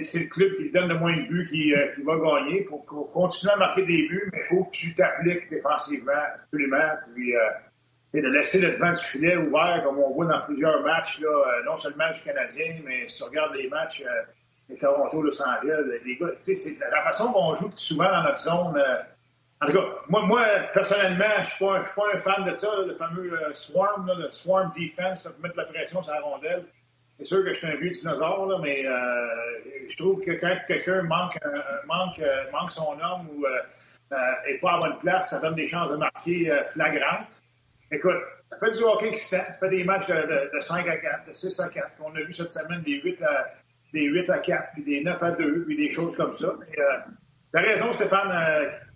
c'est le club qui donne le moins de buts qui, euh, va gagner. Il faut, continuer à marquer des buts, mais il faut que tu t'appliques défensivement, absolument. Puis, euh, de laisser le devant du filet ouvert, comme on voit dans plusieurs matchs, là, euh, non seulement du Canadien, mais si tu regardes les matchs de Toronto, Los Angeles, les gars, c'est la façon qu'on joue souvent dans notre zone en tout cas, moi, moi personnellement, je ne suis, pas un fan de ça, le fameux euh, swarm, le swarm defense, pour mettre la pression sur la rondelle. C'est sûr que je suis un vieux dinosaure, mais euh, je trouve que quand quelqu'un manque, euh, son homme ou n'est pas à bonne place, ça donne des chances de marquer flagrantes. Écoute, ça fait du hockey excitant, ça fait des matchs de, 5 à 4, de 6 à 4. On a vu cette semaine des 8 à, des 8 à 4, puis des 9 à 2, puis des choses comme ça. Tu as raison, Stéphane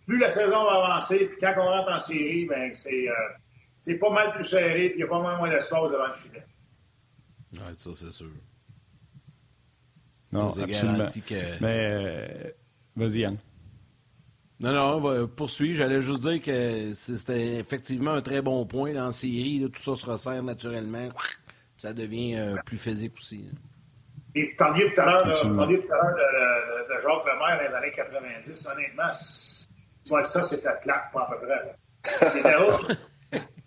plus la saison va avancer, puis quand on rentre en série, ben, c'est, euh, pas mal plus serré, puis il y a pas mal moins d'espace devant le filet. Oui, ça, c'est sûr. Non, c'est que. Mais, euh, vas-y, Yann. Non, non, on va poursuivre. J'allais juste dire que c'était effectivement un très bon point dans la série. tout ça se resserre naturellement. Ça devient euh, plus physique aussi. Et vous parliez tout à l'heure, de, de, de, Jacques Lemaire dans les années 90. Honnêtement, ça, c'était plate, pas à peu près.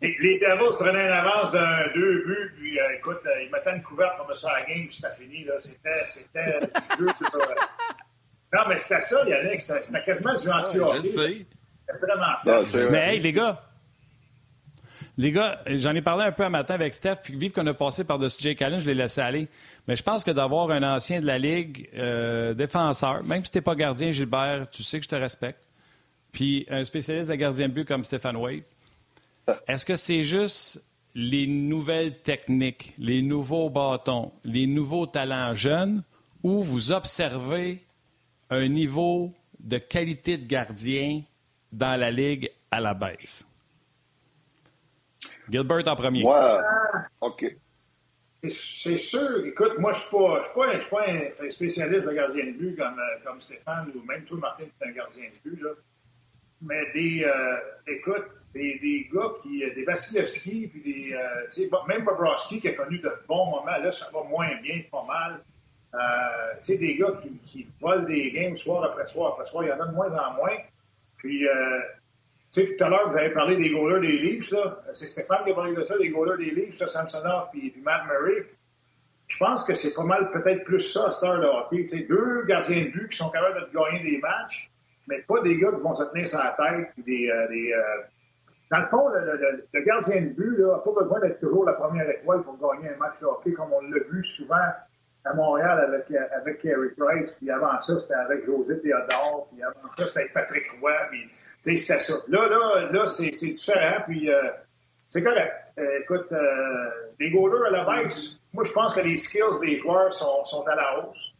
Les Devils prenaient une avance d'un deux buts, puis euh, écoute, euh, ils mettaient une couverte comme ça à la game, puis c'était fini. C'était, c'était jeu. non, mais c'était ça, Yannick. C'était, c'était quasiment du anti-hockey. C'était vraiment plate. mais hey, les gars, les gars, j'en ai parlé un peu un matin avec Steph, puis vive qu'on a passé par-dessus Jake Allen, je l'ai laissé aller. Mais je pense que d'avoir un ancien de la Ligue, euh, défenseur, même si tu n'es pas gardien, Gilbert, tu sais que je te respecte puis un spécialiste de gardien de but comme Stéphane Waite, est-ce que c'est juste les nouvelles techniques, les nouveaux bâtons, les nouveaux talents jeunes, ou vous observez un niveau de qualité de gardien dans la Ligue à la baisse? Gilbert en premier. Ouais. OK. C'est sûr. Écoute, moi, je ne suis, pas un spécialiste de gardien de but comme, euh, comme Stéphane ou même toi, Martin, tu es un gardien de but. Là mais des, euh, écoute, des, des, gars qui, euh, des Vasilevski, puis des, euh, tu sais, même Bobrovski qui a connu de bons moments, là, ça va moins bien, pas mal. Euh, tu sais, des gars qui, qui, volent des games soir après soir après soir, il y en a de moins en moins. Puis, euh, tu sais, tout à l'heure, vous avez parlé des goalers des Leafs, là. C'est Stéphane qui a parlé de ça, des goalers des Leafs, Samsonov puis, puis Matt Murray. je pense que c'est pas mal peut-être plus ça à cette heure de hockey. sais, deux gardiens de but qui sont capables de gagner des matchs, mais pas des gars qui vont se tenir sur la tête. Des, euh, euh, Dans le fond, le, gardien de but n'a pas besoin d'être toujours la première étoile pour gagner un match de hockey, comme on l'a vu souvent à Montréal avec, avec Carey Price, puis avant ça, c'était avec José Théodore, puis avant ça, c'était avec Patrick Roy, puis c'était ça. Là, là, là c'est différent, puis euh, c'est correct. Euh, écoute, euh, les goalers à la base, moi, je pense que les skills des joueurs sont, sont à la hausse.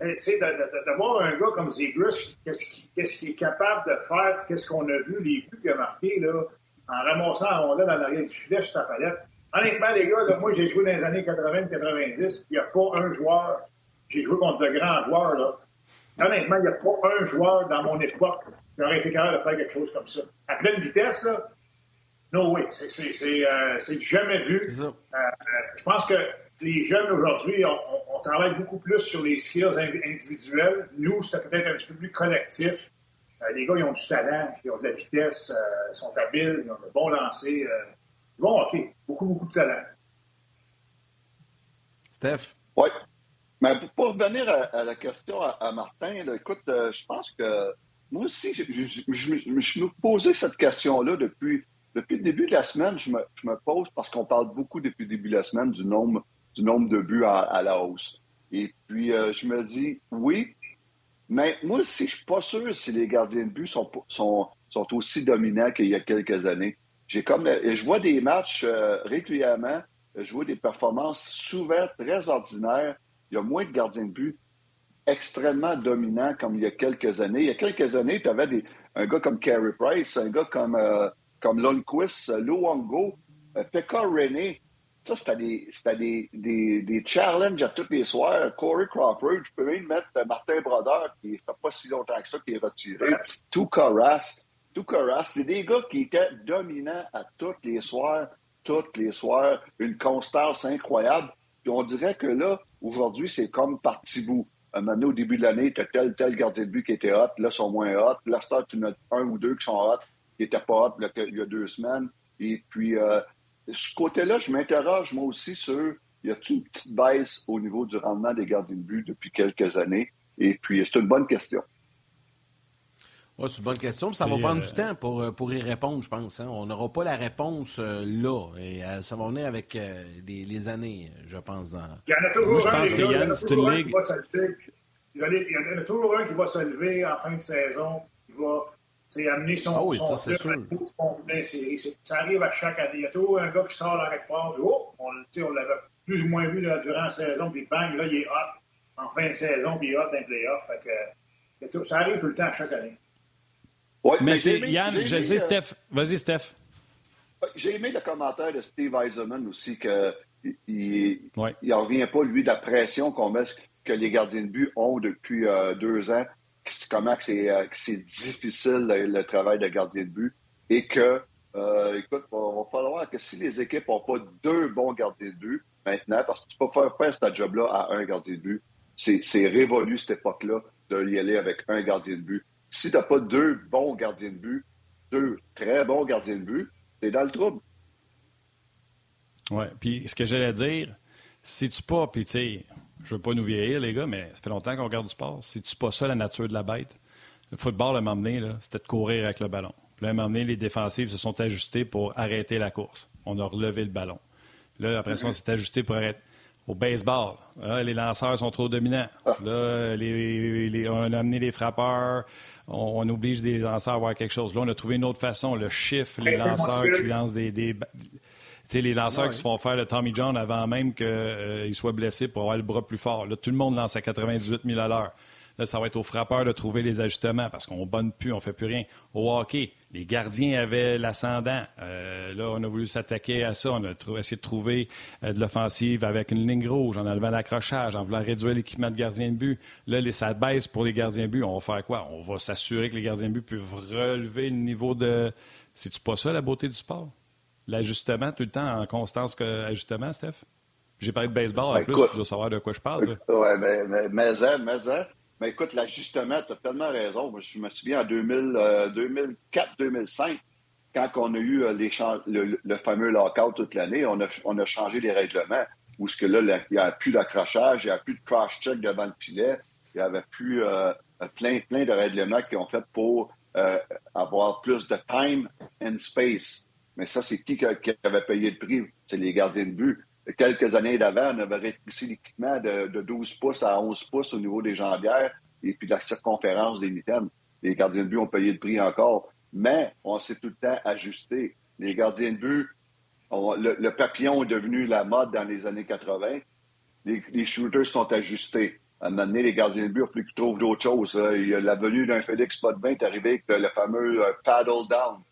Tu sais, d'avoir un gars comme Zegris, qu'est-ce qu'il est capable de faire, qu'est-ce qu'on a vu, les buts qu'il a marqués, là, en ramassant la rondelle dans l'arrière du filet sur sa palette. Honnêtement, les gars, là, moi, j'ai joué dans les années 80-90, il n'y a pas un joueur, j'ai joué contre de grands joueurs, là. Honnêtement, il n'y a pas un joueur dans mon époque qui aurait été capable de faire quelque chose comme ça. À pleine vitesse, là, non, oui, c'est euh, jamais vu. Euh, euh, je pense que les jeunes aujourd'hui, on, travaille beaucoup plus sur les skills individuels. Nous, c'est peut-être un petit peu plus collectif. les gars, ils ont du talent, ils ont de la vitesse, ils sont habiles, ils ont de bons lancers. bon, OK, beaucoup, beaucoup de talent. Steph? Oui. Mais pour revenir à, la question à, Martin, écoute, je pense que moi aussi, je, je me posais cette question-là depuis depuis le début de la semaine, je me, pose, parce qu'on parle beaucoup depuis le début de la semaine du nombre, du nombre de buts à, la hausse. Et puis, euh, je me dis, oui, mais moi aussi, je suis pas sûr si les gardiens de but sont, sont, sont aussi dominants qu'il y a quelques années. J'ai comme, je vois des matchs euh, régulièrement, je vois des performances souvent très ordinaires. Il y a moins de gardiens de but extrêmement dominants comme il y a quelques années. Il y a quelques années, tu avais un gars comme Carey Price, un gars comme euh, comme Lundqvist, Luongo, euh, Pekka René. Ça, c'était des, challenges à tous les soirs. Corey Crawford, je peux même mettre Martin Brodeur, qui ne fait pas si longtemps que ça, qui est retiré. Tout Carras. Tout Carras. C'est des gars qui étaient dominants à tous les soirs, tous les soirs. Une constance incroyable. Puis on dirait que là, aujourd'hui, c'est comme par petit bout. Un moment au début de l'année, tu as tel, tel gardien de but qui était hot, là, ils sont moins hot. Là, tu as un ou deux qui sont hot qui n'était pas hot il y a deux semaines. Et puis, euh, ce côté-là, je m'interroge moi aussi sur y a-t-il une petite baisse au niveau du rendement des gardiens de but depuis quelques années? Et puis, c'est une bonne question. C'est une bonne question. Ça va prendre du euh, temps pour, euh, pour y répondre, je pense. Hein. On n'aura pas la réponse là. Et ça va venir avec les, années, je pense. Il y en a toujours un, je pense que Yann, c'est une ligue. Il y en a toujours un qui va se lever en fin de saison, c'est amener son, ah oui, son ça, c'est sûr. Ça arrive à chaque année. Il y a toujours un gars qui sort dans quelque part, oh, on, on l'avait plus ou moins vu là, durant la saison, puis bang, là, il est hot en fin de saison, puis il est hot dans les playoffs. Fait que, ça arrive tout le temps à chaque année. Ouais, mais, c'est Yann, je sais, euh, Steph. Vas-y, Steph. J'ai aimé le commentaire de Steve Eisenman aussi, qu'il il, revient pas, lui, de la pression qu'on met, que les gardiens de but ont depuis euh, deux ans comment euh, c'est difficile le, travail de gardien de but et que, euh, écoute, il va falloir que si les équipes n'ont pas deux bons gardiens de but maintenant, parce que tu peux faire faire ce job-là à un gardien de but, c'est révolu cette époque-là de y aller avec un gardien de but. Si tu n'as pas deux bons gardiens de but, deux très bons gardiens de but, es dans le trouble. Oui, puis ce que j'allais dire, si tu pas, puis tu sais, je veux pas nous vieillir, les gars, mais ça fait longtemps qu'on regarde du sport. C'est-tu pas ça la nature de la bête? Le football, à un moment donné, c'était de courir avec le ballon. Puis là, à un moment donné, les défensives se sont ajustées pour arrêter la course. On a relevé le ballon. Là, après ça, on s'est ajusté pour arrêter. Au baseball, les lanceurs sont trop dominants. Là, on a amené les frappeurs. On, oblige des lanceurs à avoir quelque chose. Là, on a trouvé une autre façon. Le chiffre, les lanceurs qui lancent des, sais, les lanceurs qui se font faire le Tommy John avant même qu'il euh, soit blessé pour avoir le bras plus fort. Là, tout le monde lance à 98 000 à l'heure. Là, ça va être aux frappeurs de trouver les ajustements parce qu'on ne bonne plus, on ne fait plus rien. Au hockey, les gardiens avaient l'ascendant. Euh, là, on a voulu s'attaquer à ça. On a essayé de trouver euh, de l'offensive avec une ligne rouge, en enlevant l'accrochage, en voulant réduire l'équipement de gardien de but. Là, les, ça baisse pour les gardiens de but. On va faire quoi? On va s'assurer que les gardiens de but peuvent relever le niveau de... C'est-tu pas ça, la beauté du sport? L'ajustement tout le temps en constance qu'ajustement, Steph? J'ai parlé de baseball en ben, plus, tu dois savoir de quoi je parle. Oui, mais, mais, mais, hein, mais, hein. mais écoute, l'ajustement, tu as tellement raison. je me souviens en 2004-2005, euh, quand on a eu euh, les le, le, fameux lockout toute l'année, on a, on a changé les règlements. où ce que là, il n'y a plus d'accrochage, il n'y a plus de cross-check devant le filet, il n'y avait plus euh, plein, plein de règlements qui ont fait pour euh, avoir plus de time and space. Mais ça, c'est qui qui avait payé le prix? C'est les gardiens de but. Quelques années d'avant, on avait rétréci l'équipement de, 12 pouces à 11 pouces au niveau des jambières et puis de la circonférence des mitaines. Les gardiens de but ont payé le prix encore. Mais on s'est tout le temps ajusté. Les gardiens de but, le, papillon est devenu la mode dans les années 80. Les, shooters sont ajustés. À un moment donné, les gardiens de but, faut qu'ils trouvent d'autres choses. La venue d'un Félix Potvin est arrivée avec le fameux euh, paddle down.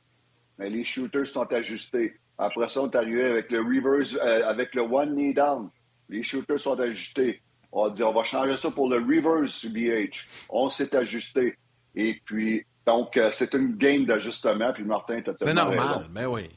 Mais les shooters sont ajustés. Après ça, on est arrivé avec le reverse, euh, avec le one knee down. Les shooters sont ajustés. On a dit, on va changer ça pour le reverse BH. On s'est ajusté. Et puis, donc, euh, c'est une game d'ajustement. Puis Martin, tu C'est normal, mais ben oui.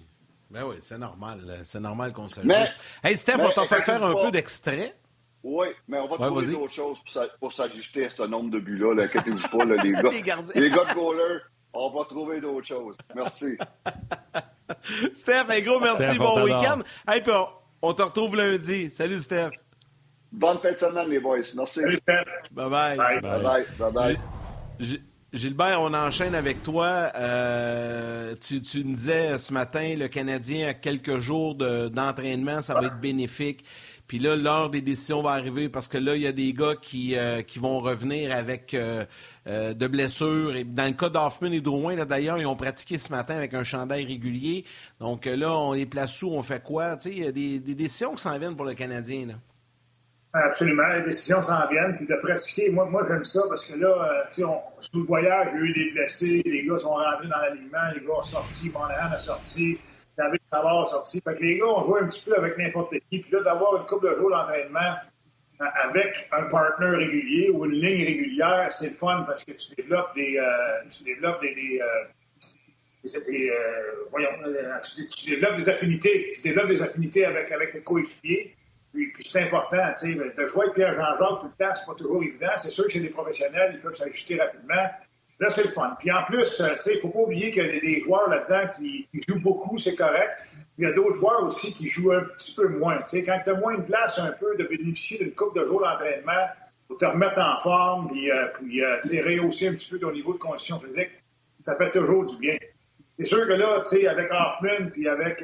Ben oui, c'est normal. C'est normal qu'on s'ajuste. Hey, Steph, on t'a fait faire un peu d'extrait. Oui, mais on va trouver d'autres choses pour s'ajuster à ce nombre de buts-là. Là. Inquiétez-vous pas, là, les gars. les, les gars de goaler, on va trouver d'autres choses. Merci. Steph, un gros merci. bon week-end. Hey, puis on, te retrouve lundi. Salut, Steph. Bonne fin de semaine, les boys. Merci. Salut, Steph. Bye-bye. Bye-bye. Bye-bye. Gilbert, on enchaîne avec toi. Euh, tu, me disais ce matin, le Canadien a quelques jours d'entraînement, ça va être bénéfique. Puis là, l'heure des décisions va arriver parce que là, il y a des gars qui, euh, qui vont revenir avec euh, de blessures. Dans le cas d'Hoffman et Drouin, d'ailleurs, ils ont pratiqué ce matin avec un chandail régulier. Donc là, on les place où? On fait quoi? il y a des, des décisions qui s'en viennent pour le Canadien. Là. Absolument, les décisions s'en viennent. Puis de pratiquer, moi, moi j'aime ça parce que là, euh, tu sais, sur le voyage, il y a eu des blessés, les gars sont rentrés dans l'alignement, les gars ont sorti, Monahan a sorti, David Savard sorti. Fait que les gars ont joué un petit peu avec n'importe qui. Puis là, d'avoir une couple de jours d'entraînement euh, avec un partenaire régulier ou une ligne régulière, c'est le fun parce que tu développes des, euh, tu développes des, des, des voyons, tu, développes des affinités, tu développes des affinités avec, avec les coéquipiers. Puis, c'est important, tu sais, de jouer avec Pierre Jean-Jacques tout le temps, c'est pas toujours évident. C'est sûr que c'est des professionnels, ils peuvent s'ajuster rapidement. Là, c'est le fun. Puis en plus, euh, tu sais, faut pas oublier qu'il y a des joueurs là-dedans qui, jouent beaucoup, c'est correct. Il y a d'autres joueurs aussi qui jouent un petit peu moins. Tu sais, quand tu as moins de place un peu de bénéficier d'une coupe de jours d'entraînement pour te remettre en forme, puis, euh, puis euh, tu sais, rehausser un petit peu ton niveau de condition physique, ça fait toujours du bien. C'est sûr que là, tu sais, avec Hoffman puis avec,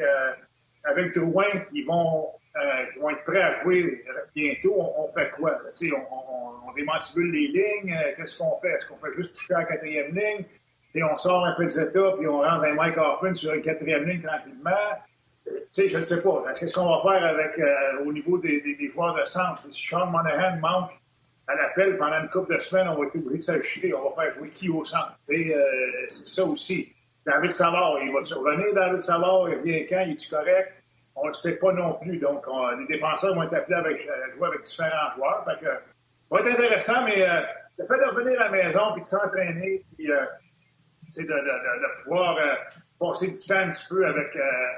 avec Drouin qui vont euh, qui vont être prêts à jouer bientôt, on, fait quoi? On, on, démantibule les lignes. Euh, qu'est-ce qu'on fait? Est-ce qu'on fait juste toucher à la quatrième ligne? on sort un peu des états, puis on rentre un Mike Hoffman sur une quatrième ligne tranquillement. sais, je ne sais pas. Qu'est-ce qu'on va faire avec euh, au niveau des, des, joueurs de centre? si Sean Monahan manque à l'appel pendant une couple de semaines, on va être obligé de s'ajuster. On va faire jouer qui au centre? Euh, c'est ça aussi. David Savard, il va survenir, David Savard? Il revient quand? Il est-tu correct? On ne sait pas non plus. Donc, les défenseurs vont être appelés avec, à jouer avec différents joueurs. Ça va être intéressant, mais euh, le fait de revenir à la maison puis de s'entraîner, puis euh, de, de, de, pouvoir euh, passer du temps un petit peu avec,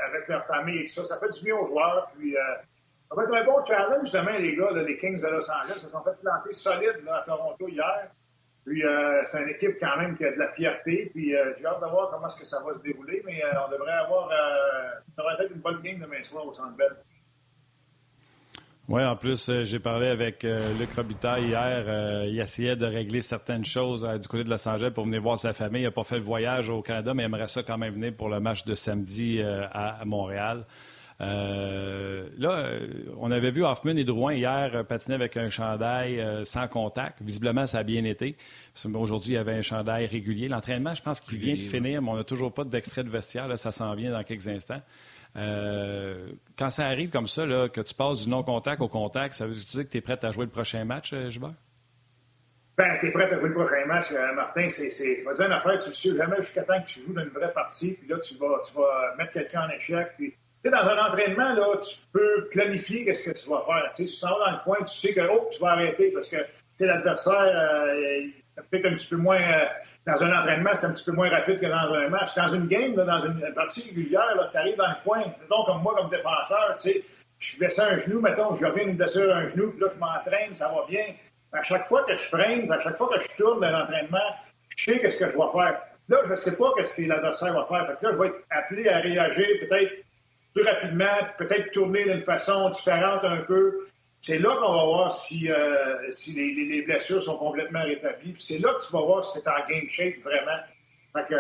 avec leur famille et tout ça, ça fait du bien aux joueurs. Puis, ça va être un bon challenge, justement, les gars, les Kings de Los Angeles se sont fait planter solide à Toronto hier. Puis euh, c'est une équipe quand même qui a de la fierté. Puis euh, j'ai hâte de voir comment est-ce que ça va se dérouler. Mais euh, on devrait avoir ça devrait être une bonne game demain soir au Centre Bell. Oui, en plus, j'ai parlé avec Luc Robitaille hier. il essayait de régler certaines choses du côté de Los Angeles pour venir voir sa famille. Il n'a pas fait le voyage au Canada, mais il aimerait ça quand même venir pour le match de samedi à Montréal. Euh, là, euh, on avait vu Hoffman et Drouin hier euh, patiner avec un chandail sans contact. Visiblement, ça a bien été. Aujourd'hui, il y avait un chandail régulier. L'entraînement, je pense qu'il vient de finir, mais on n'a toujours pas d'extrait de vestiaire. Là, ça s'en vient dans quelques instants. quand ça arrive comme ça, là, que tu passes du non-contact au contact, ça veut dire que tu es prêt à jouer le prochain match, Gilbert? Ben, tu es prêt à jouer le prochain match, Martin. C'est, vas une affaire, tu ne sais jamais jusqu'à temps que tu joues dans une vraie partie, puis là, tu vas, tu vas mettre quelqu'un en échec, puis dans un entraînement, là, tu peux planifier qu'est-ce que tu vas faire. Tu, sais, tu sors dans le coin, tu sais que oh, tu vas arrêter parce que l'adversaire euh, peut-être un petit peu moins. Euh, dans un entraînement, c'est un petit peu moins rapide que dans un match. Dans une game, là, dans une partie régulière, tu arrives dans le coin. Mettons, comme moi, comme défenseur, tu sais, je blessé un genou, mettons, je reviens une blessure à un genou, puis là, je m'entraîne, ça va bien. À chaque fois que je freine, à chaque fois que je tourne dans l'entraînement, je sais qu'est-ce que je dois faire. Là, je ne sais pas qu'est-ce que l'adversaire va faire. Fait que là, je vais être appelé à réagir peut-être plus rapidement, peut-être tourner d'une façon différente un peu. C'est là qu'on va voir si, euh, si les, blessures sont complètement rétablies. c'est là que tu vas voir si c'est en game shape vraiment. Fait que,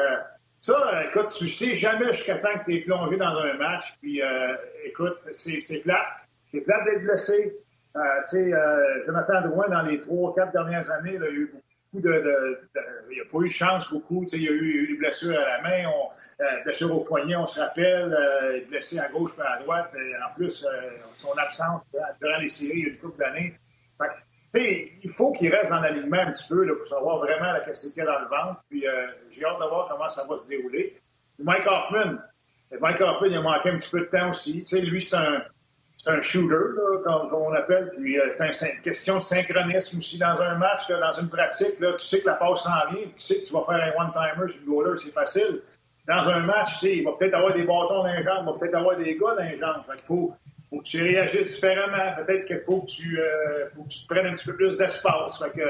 ça, écoute, tu sais jamais jusqu'à temps que tu es plongé dans un match. Puis, euh, écoute, c'est plate. C'est plate d'être blessé. Euh, tu sais, euh, Jonathan Drouin, dans les trois, quatre dernières années, il a eu beaucoup de. il n'a pas eu de chance beaucoup. Il y a eu, des blessures à la main, on, euh, blessures au poignet, on se rappelle, euh, blessé à gauche et à droite. en plus, son absence durant les séries, il y a une couple d'années. Il faut qu'il reste dans l'alignement un petit peu pour savoir vraiment la qu'est-ce qu'il y a dans le ventre. Puis j'ai hâte de voir comment ça va se dérouler. Mike Hoffman, Mike Hoffman, il a manqué un petit peu de temps aussi. Lui, c'est un, c'est un shooter, comme, on appelle. Puis euh, c'est une question de synchronisme aussi dans un match, dans une pratique. Là, tu sais que la passe s'en vient, tu sais que tu vas faire un one-timer sur le goaler, c'est facile. Dans un match, tu sais, il va peut-être avoir des bâtons dans les jambes, il va peut-être avoir des gars dans les jambes. Fait qu'il faut, faut, que tu réagisses différemment. Peut-être qu'il faut, que tu, euh, faut que tu te prennes un petit peu plus d'espace. Fait que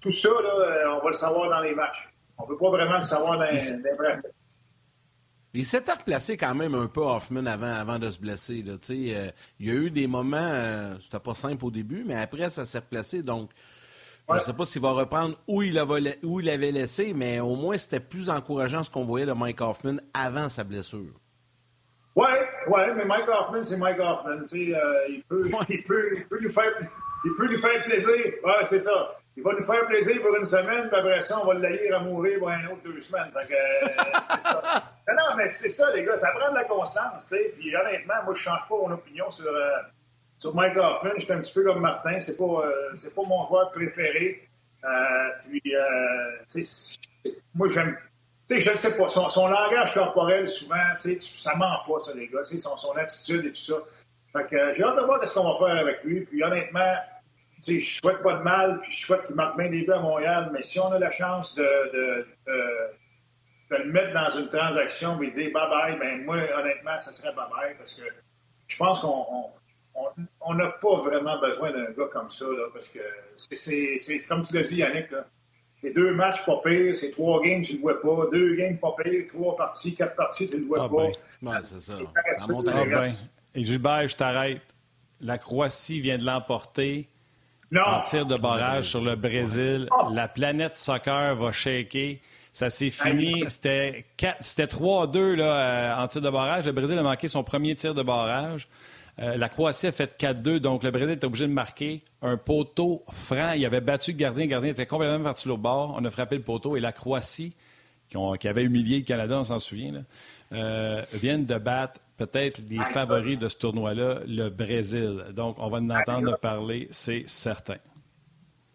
tout ça, là, euh, on va le savoir dans les matchs. On ne peut pas vraiment le savoir dans, dans les pratiques. Il s'était replacé quand même un peu Hoffman avant, avant de se blesser. Là. Euh, il y a eu des moments, euh, c'était pas simple au début, mais après, ça s'est replacé. Donc, je ne sais pas s'il va reprendre où il, avait, où il avait laissé, mais au moins, c'était plus encourageant ce qu'on voyait de Mike Hoffman avant sa blessure. Oui, ouais, mais Mike Hoffman, c'est Mike Hoffman. Euh, il, peut, il, peut, il, peut lui faire, il peut lui faire plaisir. Oui, c'est ça il va nous faire plaisir pour une semaine, puis après ça, on va le laïr à mourir pour un autre deux semaines. Fait que, euh, c'est ça. Non, mais c'est ça, les gars, ça prend de la constance, tu sais. Puis honnêtement, moi, je change pas mon opinion sur, euh, sur Mike Hoffman. Je suis un petit peu comme Martin. C'est pas, euh, c'est pas mon joueur préféré. puis, tu sais, moi, j'aime. Tu sais, je ne sais pas. Son, son, langage corporel, souvent, tu sais, ça ment pas, ça, les gars. Son, son attitude et tout ça. Fait que j'ai hâte de voir ce qu'on va faire avec lui. Puis honnêtement, je souhaite pas de mal, puis je souhaite qu'il marque bien des buts à Montréal, mais si on a la chance de, de, le mettre dans une transaction et dire bye-bye, ben moi, honnêtement, ça serait bye-bye parce que je pense qu'on n'a pas vraiment besoin d'un gars comme ça, là, parce que c'est comme tu l'as dit, Yannick, c'est deux matchs pas pires, c'est trois games, tu ne le vois pas, deux games pas pires, trois parties, quatre parties, tu ne le vois ah pas. Ben, c'est ça. ça monte à ah ben. Et Gilbert, je t'arrête. La Croatie vient de l'emporter en tir de barrage sur le Brésil. La planète soccer va shaker. Ça s'est fini. C'était 3-2 euh, en tir de barrage. Le Brésil a manqué son premier tir de barrage. Euh, la Croatie a fait 4-2, donc le Brésil est obligé de marquer un poteau franc. Il avait battu le gardien. Le gardien était complètement parti au bord. On a frappé le poteau. Et la Croatie, qui, avait humilié le Canada, on s'en souvient, euh, viennent de battre peut-être les favoris de ce tournoi-là, le Brésil. Donc, on va en entendre parler, c'est certain.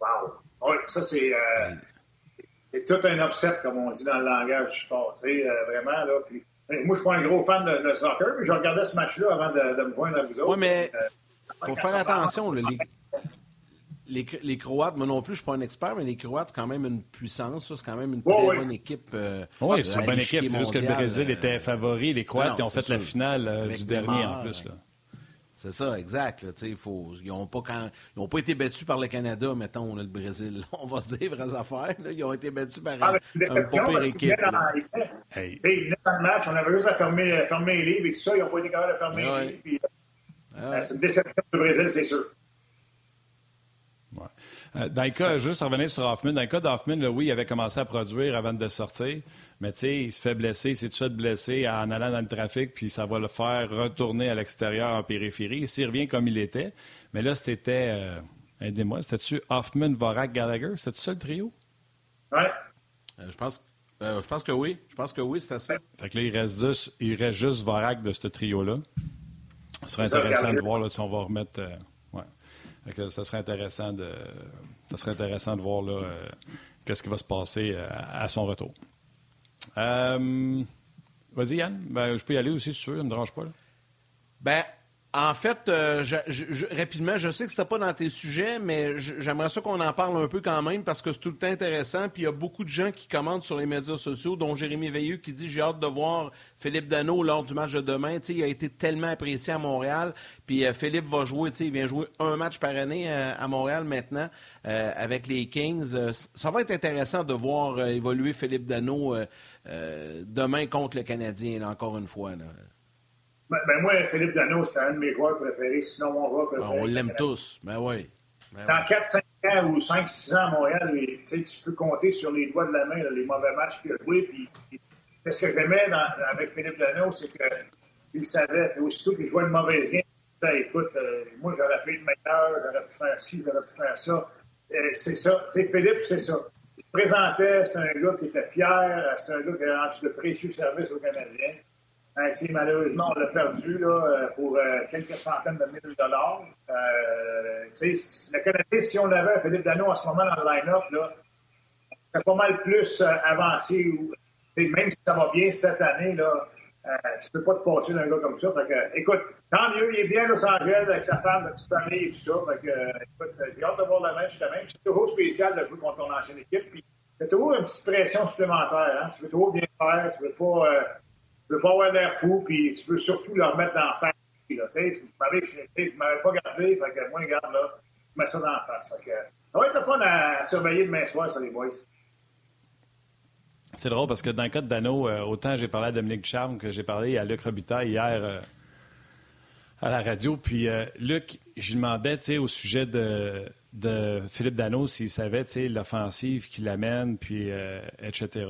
Wow! Oui, ça, c'est, euh, c'est tout un upset, comme on dit dans le langage du sport. Tu sais, euh, vraiment, là. Puis, moi, je ne suis pas un gros fan de, soccer, mais je regardais ce match-là avant de, me joindre à vous autres. Oui, mais il faut faire attention. Là, les, Croates, moi non plus, je ne suis pas un expert, mais les Croates, c'est quand même une puissance. C'est quand même une très bonne équipe. Euh, oui, c'est une bonne équipe. C'est juste que le Brésil était favori. Les Croates ont fait la finale euh, du dernier en plus. C'est ça, exact. faut, ils n'ont pas, pas été battus par le Canada, mettons, le Brésil. On va se dire vraies affaires. Ils ont été battus par ah, un, pas pire équipe. Dans, hey. dans le match, on avait juste à fermer, fermer les livres et tout ça. Ils n'ont pas été capables de fermer les livres. Puis, ah, C'est une déception du Brésil, c'est sûr. Euh, dans le cas, juste revenir sur Hoffman, dans le cas d'Hoffman, oui, il avait commencé à produire avant de sortir, mais tu sais, il se fait blesser, c'est tout ça de blessé en allant dans le trafic, puis ça va le faire retourner à l'extérieur en périphérie. S'il revient comme il était, mais là, c'était, euh, aidez-moi, c'était-tu Hoffman, Vorak, Gallagher? C'était ça le trio? Oui. Euh, je pense je pense que oui. Je pense que oui, c'était ça. Fait que là, il reste juste, il reste juste Vorak de ce trio-là. Ce serait intéressant de voir là, si on va remettre ça serait intéressant de, ça serait intéressant de voir là, euh, qu'est-ce qui va se passer euh, à, son retour. Euh, vas-y, Yann. Ben, je peux y aller aussi si tu veux, ça ne me dérange pas. Ben, en fait, euh, rapidement, je sais que c'était pas dans tes sujets, mais j'aimerais ça qu'on en parle un peu quand même parce que c'est tout le temps intéressant. Puis il y a beaucoup de gens qui commentent sur les médias sociaux, dont Jérémy Veilleux qui dit j'ai hâte de voir Philippe Dano lors du match de demain. il a été tellement apprécié à Montréal. Puis euh, Philippe va jouer, il vient jouer un match par année euh, à Montréal maintenant avec les Kings. ça va être intéressant de voir évoluer Philippe Dano demain contre le Canadien, encore une fois. Ben, ben, moi, Philippe Dano, c'est un de mes joueurs préférés, sinon mon joueur ben, préféré. on l'aime tous, ben oui. Ben Dans 4-5 ans ou 5-6 ans à Montréal, tu peux compter sur les doigts de la main les mauvais matchs qu'il a joués. Puis, ce que j'aimais avec Philippe Dano, c'est qu'il savait, puis aussitôt qu'il jouait une mauvaise game, écoute, euh, moi, j'aurais pu être meilleur, j'aurais pu faire ci, j'aurais pu faire ça. Euh, c'est ça. Tu sais, Philippe, c'est ça. Il se présentait, c'est un gars qui était fier, c'est un gars qui a rendu de précieux services aux Canadiens. Ben, malheureusement, on l'a perdu là, euh, pour quelques centaines de milliers de dollars. Euh, le Canadien, si on avait Philippe Dano en ce moment dans le line-up, c'est pas mal plus avancé. Même si ça va bien cette année, là, euh, tu peux pas te passer d'un gars comme ça. Écoute, tant mieux, il est bien Los Angeles avec sa femme, sa petite famille et tout ça. Écoute, j'ai hâte de voir la même. C'est toujours spécial de jouer contre ton ancienne équipe. Puis, c'est toujours une petite pression supplémentaire. Hein? Tu veux toujours bien faire, tu veux pas, euh, tu veux pas avoir l'air fou, puis tu veux surtout leur mettre dans la face. Là, tu m'avais pas gardé, fait que moi, garde là, je mets ça dans la face. Fait que, ça va être le fun à, surveiller demain soir, ça, les boys. C'est drôle parce que dans le cas de Dano, euh, autant j'ai parlé à Dominique Charme que j'ai parlé à Luc Robitaille hier euh, à la radio. Puis euh, Luc, je lui demandais au sujet de, de Philippe Dano s'il savait l'offensive qu'il amène, puis etc.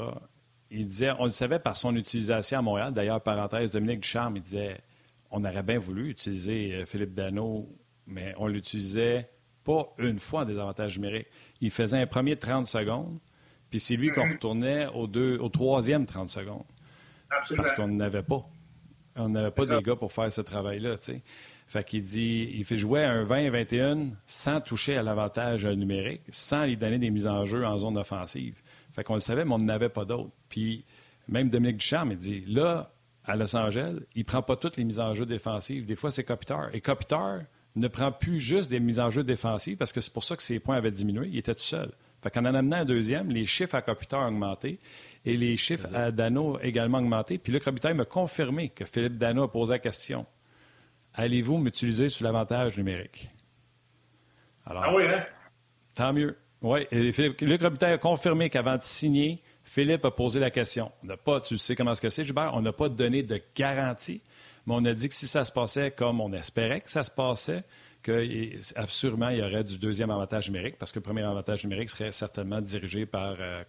Il disait, on le savait par son utilisation à Montréal. D'ailleurs, parenthèse, Dominique Ducharme, il disait, on aurait bien voulu utiliser Philippe Dano, mais on l'utilisait pas une fois en désavantage numérique. Il faisait un premier 30 secondes, puis c'est lui qu'on mhm. retournait au, deux, au troisième 30 secondes. Absolument. Parce qu'on n'avait pas. On n'avait pas des gars pour faire ce travail-là, tu sais. Fait qu'il dit, il fait jouer un 20-21 sans toucher à l'avantage numérique, sans lui donner des mises en jeu en zone offensive. Fait qu'on le savait, mais on n'avait pas d'autres. Puis même Dominique Ducharme, il dit, là, à Los Angeles, il ne prend pas toutes les mises en jeu défensives. Des fois, c'est Kopitar. Et Kopitar ne prend plus juste des mises en jeu défensives parce que c'est pour ça que ses points avaient diminué. Il était tout seul. Fait qu'en en amenant un deuxième, les chiffres à Kopitar ont augmenté et les chiffres à Dano ont également augmenté. Puis Luc Robitaille m'a confirmé que Philippe Dano a posé la question Allez-vous m'utiliser sous l'avantage numérique? Alors, Ah oui, hein? Tant mieux. Oui, Luc Robitaille a confirmé qu'avant de signer, Philippe a posé la question. On n'a pas, tu sais comment ce que c'est, Gilbert, on n'a pas donné de garantie, mais on a dit que si ça se passait comme on espérait que ça se passait, qu'absolument, il y aurait du deuxième avantage numérique, parce que le premier avantage numérique serait certainement dirigé par euh,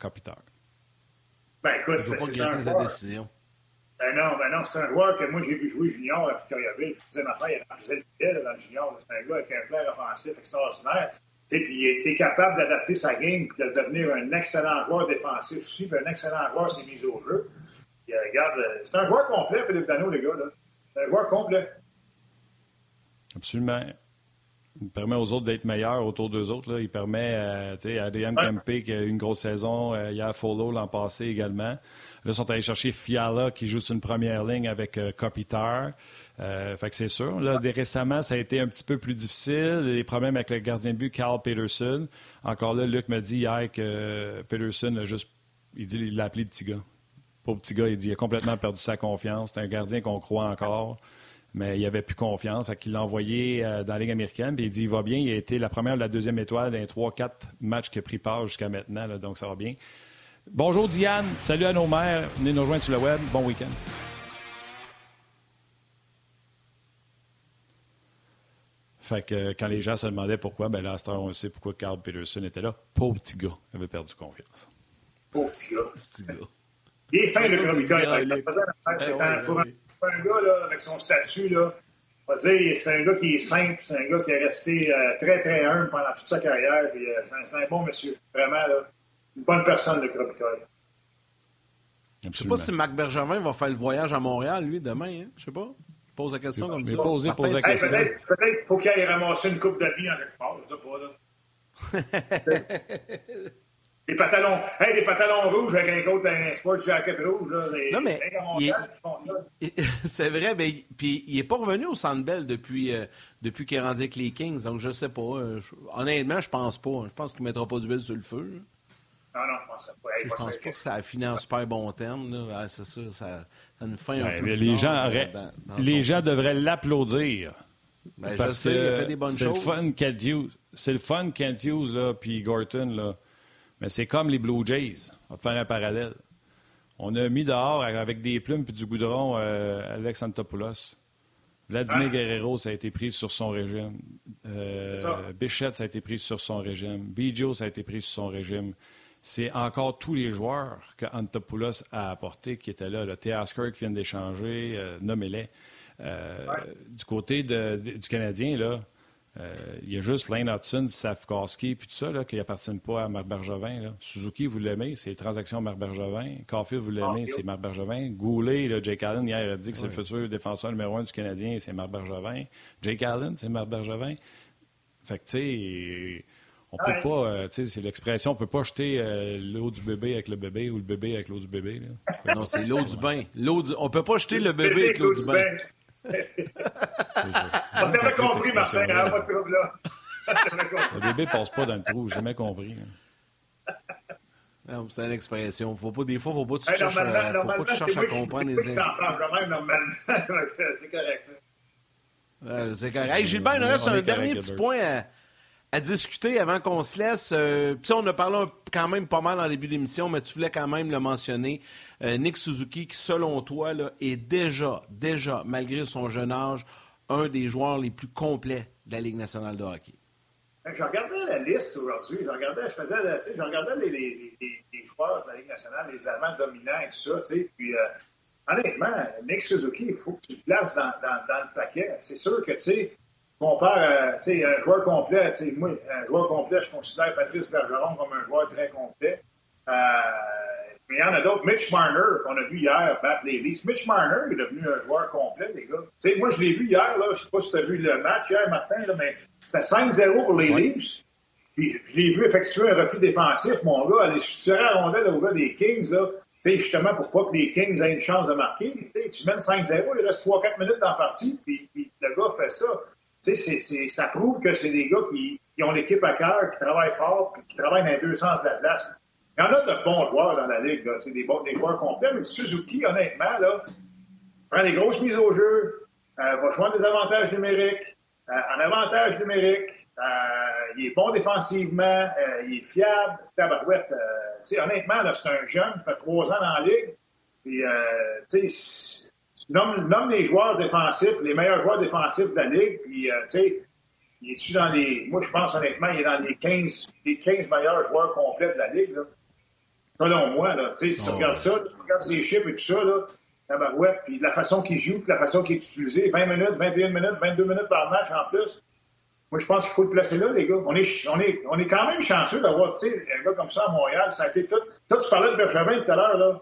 Ben écoute, il ne faut pas sa décision. Ben non, ben non, c'est un joueur que moi j'ai vu jouer junior à Victoriaville. Je disais, ma frère, il a faisait le fidèle dans le junior. C'est un gars avec un flair offensif extraordinaire. Puis il était capable d'adapter sa game et de devenir un excellent joueur défensif aussi, puis un excellent joueur s'est mis au jeu. Euh, regarde, euh, c'est un joueur complet, Philippe Dano, les gars. C'est un joueur complet. Absolument. Il permet aux autres d'être meilleurs autour d'eux autres. Là. Il permet euh, à ADM Kempe qui a eu une grosse saison. Euh, il y a Follow l'an passé également. Là, ils sont allés chercher Fiala qui joue sur une première ligne avec euh, Kopitar. Euh, fait que c'est sûr. Là, récemment, ça a été un petit peu plus difficile. Les problèmes avec le gardien de but, Carl Peterson. Encore là, Luc me dit hier que Peterson a juste. Il dit l'a appelé petit gars. Pauvre petit gars, il dit il a complètement perdu sa confiance. C'est un gardien qu'on croit encore mais il avait plus confiance. Fait qu'il l'a envoyé euh, dans la Ligue américaine. Puis il dit il va bien. Il a été la première ou la deuxième étoile dans les trois, quatre matchs qu'il a pris part jusqu'à maintenant. donc ça va bien. Bonjour Diane. Salut à nos mères. Venez nous rejoindre sur le web. Bon week-end. Fait que quand les gens se demandaient pourquoi, ben là, à on sait pourquoi Carl Peterson était là. Pauvre petit gars, il avait perdu confiance. Pauvre petit gars. Petit gars. Il est fin, le gars un gars là, avec son statut, là, c'est un gars qui est simple, c'est un gars qui est resté euh, très, très humble pendant toute sa carrière. Euh, c'est, un, bon monsieur. Vraiment, là, une bonne personne, le Crobicole. Je sais pas si Marc Bergevin va faire le voyage à Montréal, lui, demain. Hein? Je sais pas. Je pose la question comme ça. Poser, poser la question. peut-être, peut-être qu'il faut qu'il aille ramasser une coupe de vie en quelque part. Je sais pas, là. Des pantalons, hey, des pantalons rouges avec un côte, un sport jacket rouge. Là, non, mais c'est vrai, mais puis il n'est pas revenu au Centre Bell depuis, euh, depuis qu'il est rendu avec les Kings, donc je sais pas. Euh, honnêtement, je pense pas. Je pense qu'il ne mettra pas du bel sur le feu. Non, non, je pense pas. je pense pas que ça a fini en super bon terme. Là. c'est ça, ça, ça nous fait un peu Les, gens, les gens devraient l'applaudir. Ben, je sais, il a fait des bonnes choses. C'est le fun, Kent Hughes, là, puis Gorton, là. Mais c'est comme les Blue Jays. On va faire un parallèle. On a mis dehors avec des plumes et du goudron euh, Alex Antopoulos. Vladimir Guerrero, ça a été pris sur son régime. Euh, Bichette, ça a été pris sur son régime. Bijo, ça a été pris sur son régime. C'est encore tous les joueurs que Antopoulos a apportés qui étaient là. Le Teasker qui vient d'échanger, euh, nommez-les. Euh, du côté du Canadien, là, euh, il y a juste Lane Hudson, Safkowski, puis tout ça, là, qui n'appartiennent pas à Marc Bergevin. Suzuki, vous l'aimez, c'est les transactions Marc Bergevin. Caulfield, vous l'aimez, c'est Marc Bergevin. Goulet, Jake Allen, hier, a dit que c'est le futur défenseur numéro un du Canadien, c'est Marc Bergevin. Jake Allen, c'est Marc Bergevin. Fait que, tu sais, on peut pas, euh, tu sais, c'est l'expression, on peut pas jeter euh, l'eau du bébé avec le bébé ou le bébé avec l'eau du bébé. Non, c'est l'eau du bain. L'eau du... On peut pas jeter le bébé avec l'eau du bain. On t'avait compris, Martin, hein, pas de là. Le bébé passe pas dans le trou, j'ai jamais compris. C'est une expression. Faut pas, des fois, faut pas que tu cherches, faut pas que tu cherches à comprendre les C'est correct. c'est correct. Hey, Gilbert, il nous reste un dernier petit point à, discuter avant qu'on se laisse. Euh, puis on a parlé quand même pas mal en début d'émission, mais tu voulais quand même le mentionner. Euh, Nick Suzuki, qui, selon toi, là, est déjà, déjà, malgré son jeune âge, un des joueurs les plus complets de la Ligue nationale de hockey. Ben, je regardais la liste aujourd'hui. Je regardais, je faisais, je regardais les, joueurs de la Ligue nationale, les Allemands dominants et tout ça. Puis, euh, honnêtement, Nick Suzuki, il faut que tu le places dans, dans le paquet. C'est sûr que, tu sais, compare tu sais, un joueur complet, tu sais, moi, un joueur complet, je considère Patrice Bergeron comme un joueur très complet. Euh, mais il y en a d'autres. Mitch Marner, qu'on a vu hier battre les Leafs. Mitch Marner est devenu un joueur complet, les gars. Tu sais, moi, je l'ai vu hier, là. Je sais pas si tu as vu le match hier, Martin, là, mais c'était 5-0 pour les Leafs. Puis je l'ai vu effectuer un repli défensif, mon gars, aller se la rondelle au gars des Kings, là. Tu sais, justement, pour pas que les Kings aient une chance de marquer? Tu mènes 5-0, il reste 3-4 minutes dans la partie, puis, le gars fait ça. Tu sais, ça prouve que c'est des gars qui, qui ont l'équipe à cœur, qui travaillent fort, puis qui travaillent dans les deux sens de la place. Il y en a de bons joueurs dans la Ligue, là, des, bons, des joueurs complets, mais Suzuki, honnêtement, là, prend des grosses mises au jeu, euh, va jouer des avantages numériques, euh, en avantage numérique, euh, il est bon défensivement, euh, il est fiable, tabarouette. Euh, honnêtement, c'est un jeune, il fait trois ans dans la Ligue, puis, tu nomme, nomme les joueurs défensifs, les meilleurs joueurs défensifs de la Ligue, puis, tu sais, il est dans les. Moi, je pense honnêtement, il est dans les 15, les 15 meilleurs joueurs complets de la Ligue. Là selon moi. Là. Si tu oh. regardes ça, tu regardes les chiffres et tout ça, là, barouette, puis la façon qu'il joue, puis la façon qu'il est utilisé, 20 minutes, 21 minutes, 22 minutes par match en plus. Moi, je pense qu'il faut le placer là, les gars. On est, on est, on est quand même chanceux d'avoir un gars comme ça à Montréal. Ça a été tout. Toi, tu parlais de Bergevin tout à l'heure, là.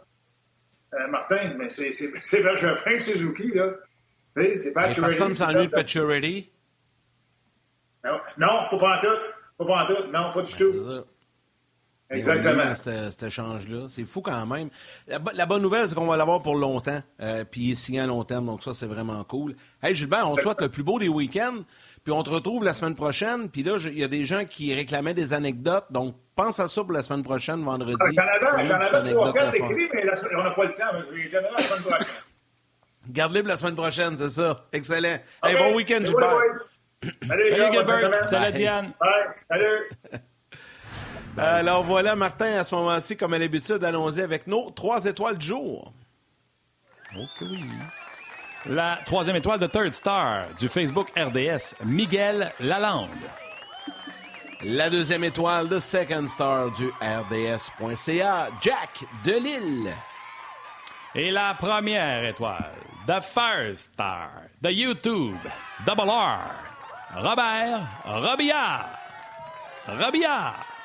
Euh, Martin, mais c'est, Bergevin, Suzuki, là. C'est pas Personne s'ennuie de Pacioretty? Non, non, pas en tout. Pas en tout. Non, pas du ben, tout. Exactement. cet, échange-là. C'est fou quand même. La, bonne nouvelle, c'est qu'on va l'avoir pour longtemps. Euh, puis il est signé à long terme, donc ça, c'est vraiment cool. Hey, Gilbert, on te souhaite le plus beau des week-ends. Puis on te retrouve la semaine prochaine. Puis là, il y a des gens qui réclamaient des anecdotes. Donc, pense à ça pour la semaine prochaine, vendredi. Ah, Canada, Canada, trois, quatre écrits, mais on n'a pas le temps. Général, la semaine prochaine. Garde-les pour la semaine prochaine, c'est ça. Excellent. Hey, bon week-end, Gilbert. Salut, Salut Gilbert. Salut, Diane. Bye. Salut. Alors voilà, Martin, à ce moment-ci, comme à l'habitude, allons-y avec nos trois étoiles du jour. Ok, oui. La troisième étoile de Third Star du Facebook RDS, Miguel Lalande. La deuxième étoile de Second Star du RDS.ca, Jack Delille. Et la première étoile, The First Star de YouTube, Double R, Robert Robillard. Robillard.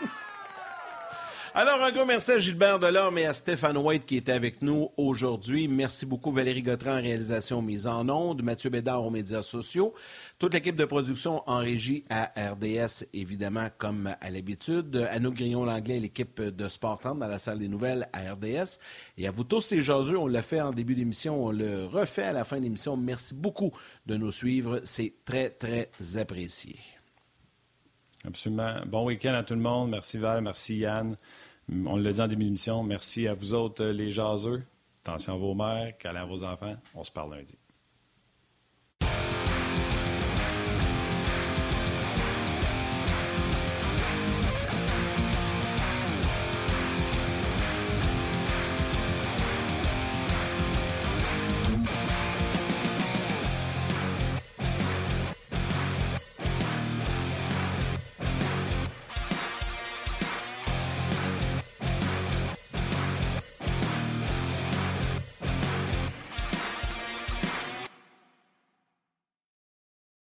Alors, un gros merci à Gilbert Delorme et à Stéphane White qui était avec nous aujourd'hui. Merci beaucoup Valérie Gautran en réalisation mise en ondes, Mathieu Bédard aux médias sociaux, toute l'équipe de production en régie à RDS, évidemment, comme à l'habitude, Anouk Grillon-Langlais et l'équipe de Sport dans la salle des nouvelles à RDS. Et à vous tous les jaseux, on l'a fait en début d'émission, on le refait à la fin de l'émission. Merci beaucoup de nous suivre. C'est très, très apprécié. Absolument. Bon week-end à tout le monde. Merci Val, merci Yann. On l'a dit en début d'émission. Merci à vous autres, les jaseux. Attention à vos mères, câlin à vos enfants. On se parle lundi.